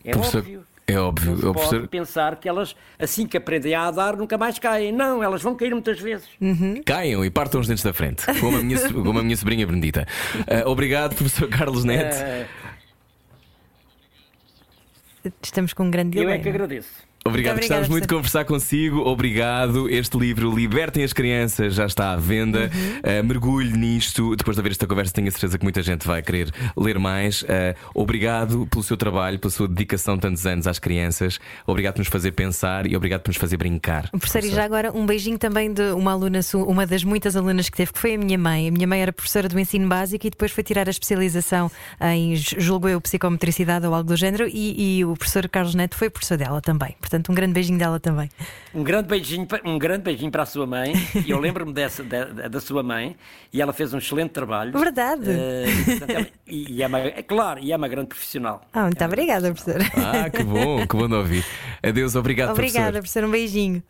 É Professor, óbvio. É óbvio. Não se pode professor... pensar que elas, assim que aprendem a andar, nunca mais caem. Não, elas vão cair muitas vezes. Uhum. Caiam e partam os dentes da frente, como a minha, como a minha sobrinha Benedita. Uh, obrigado, professor Carlos Neto. Uh... Estamos com um grande dilema. Eu é que agradeço. Obrigado, muito gostávamos muito de conversar consigo. Obrigado. Este livro, Libertem as Crianças, já está à venda. Uhum. Uh, mergulhe nisto. Depois de haver esta conversa, tenho a certeza que muita gente vai querer ler mais. Uh, obrigado pelo seu trabalho, pela sua dedicação tantos anos às crianças. Obrigado por nos fazer pensar e obrigado por nos fazer brincar. Professor, e já agora um beijinho também de uma aluna, uma das muitas alunas que teve, que foi a minha mãe. A minha mãe era professora do ensino básico e depois foi tirar a especialização em, julgo eu, psicometricidade ou algo do género. E, e o professor Carlos Neto foi professor dela também. Portanto, um grande beijinho dela também. Um grande beijinho, um grande beijinho para a sua mãe. Eu lembro-me dessa da, da, sua mãe e ela fez um excelente trabalho. Verdade. Uh, portanto, ela, e, é, uma, é claro, e é uma grande profissional. Ah, muito é obrigada, professora. Ah, que bom, que bom de ouvir. Adeus, obrigado, Obrigada, professor. professor. Um beijinho.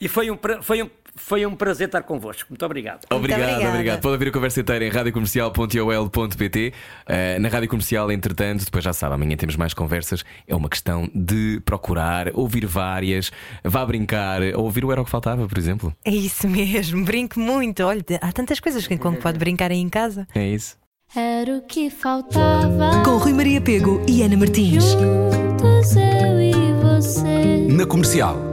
E foi um, foi um foi um prazer estar convosco. Muito obrigado. Obrigado, obrigado. Pode ouvir a conversa inteira em radiocomercial.ol.pt. Uh, na Rádio Comercial, entretanto, depois já sabe, amanhã temos mais conversas. É uma questão de procurar, ouvir várias, vá brincar, ouvir o Era o que Faltava, por exemplo. É isso mesmo, brinque muito. Olha, há tantas coisas que pode brincar aí em casa. É isso. Era o que faltava. Com Rui Maria Pego e Ana Martins. Juntos eu e você. Na comercial.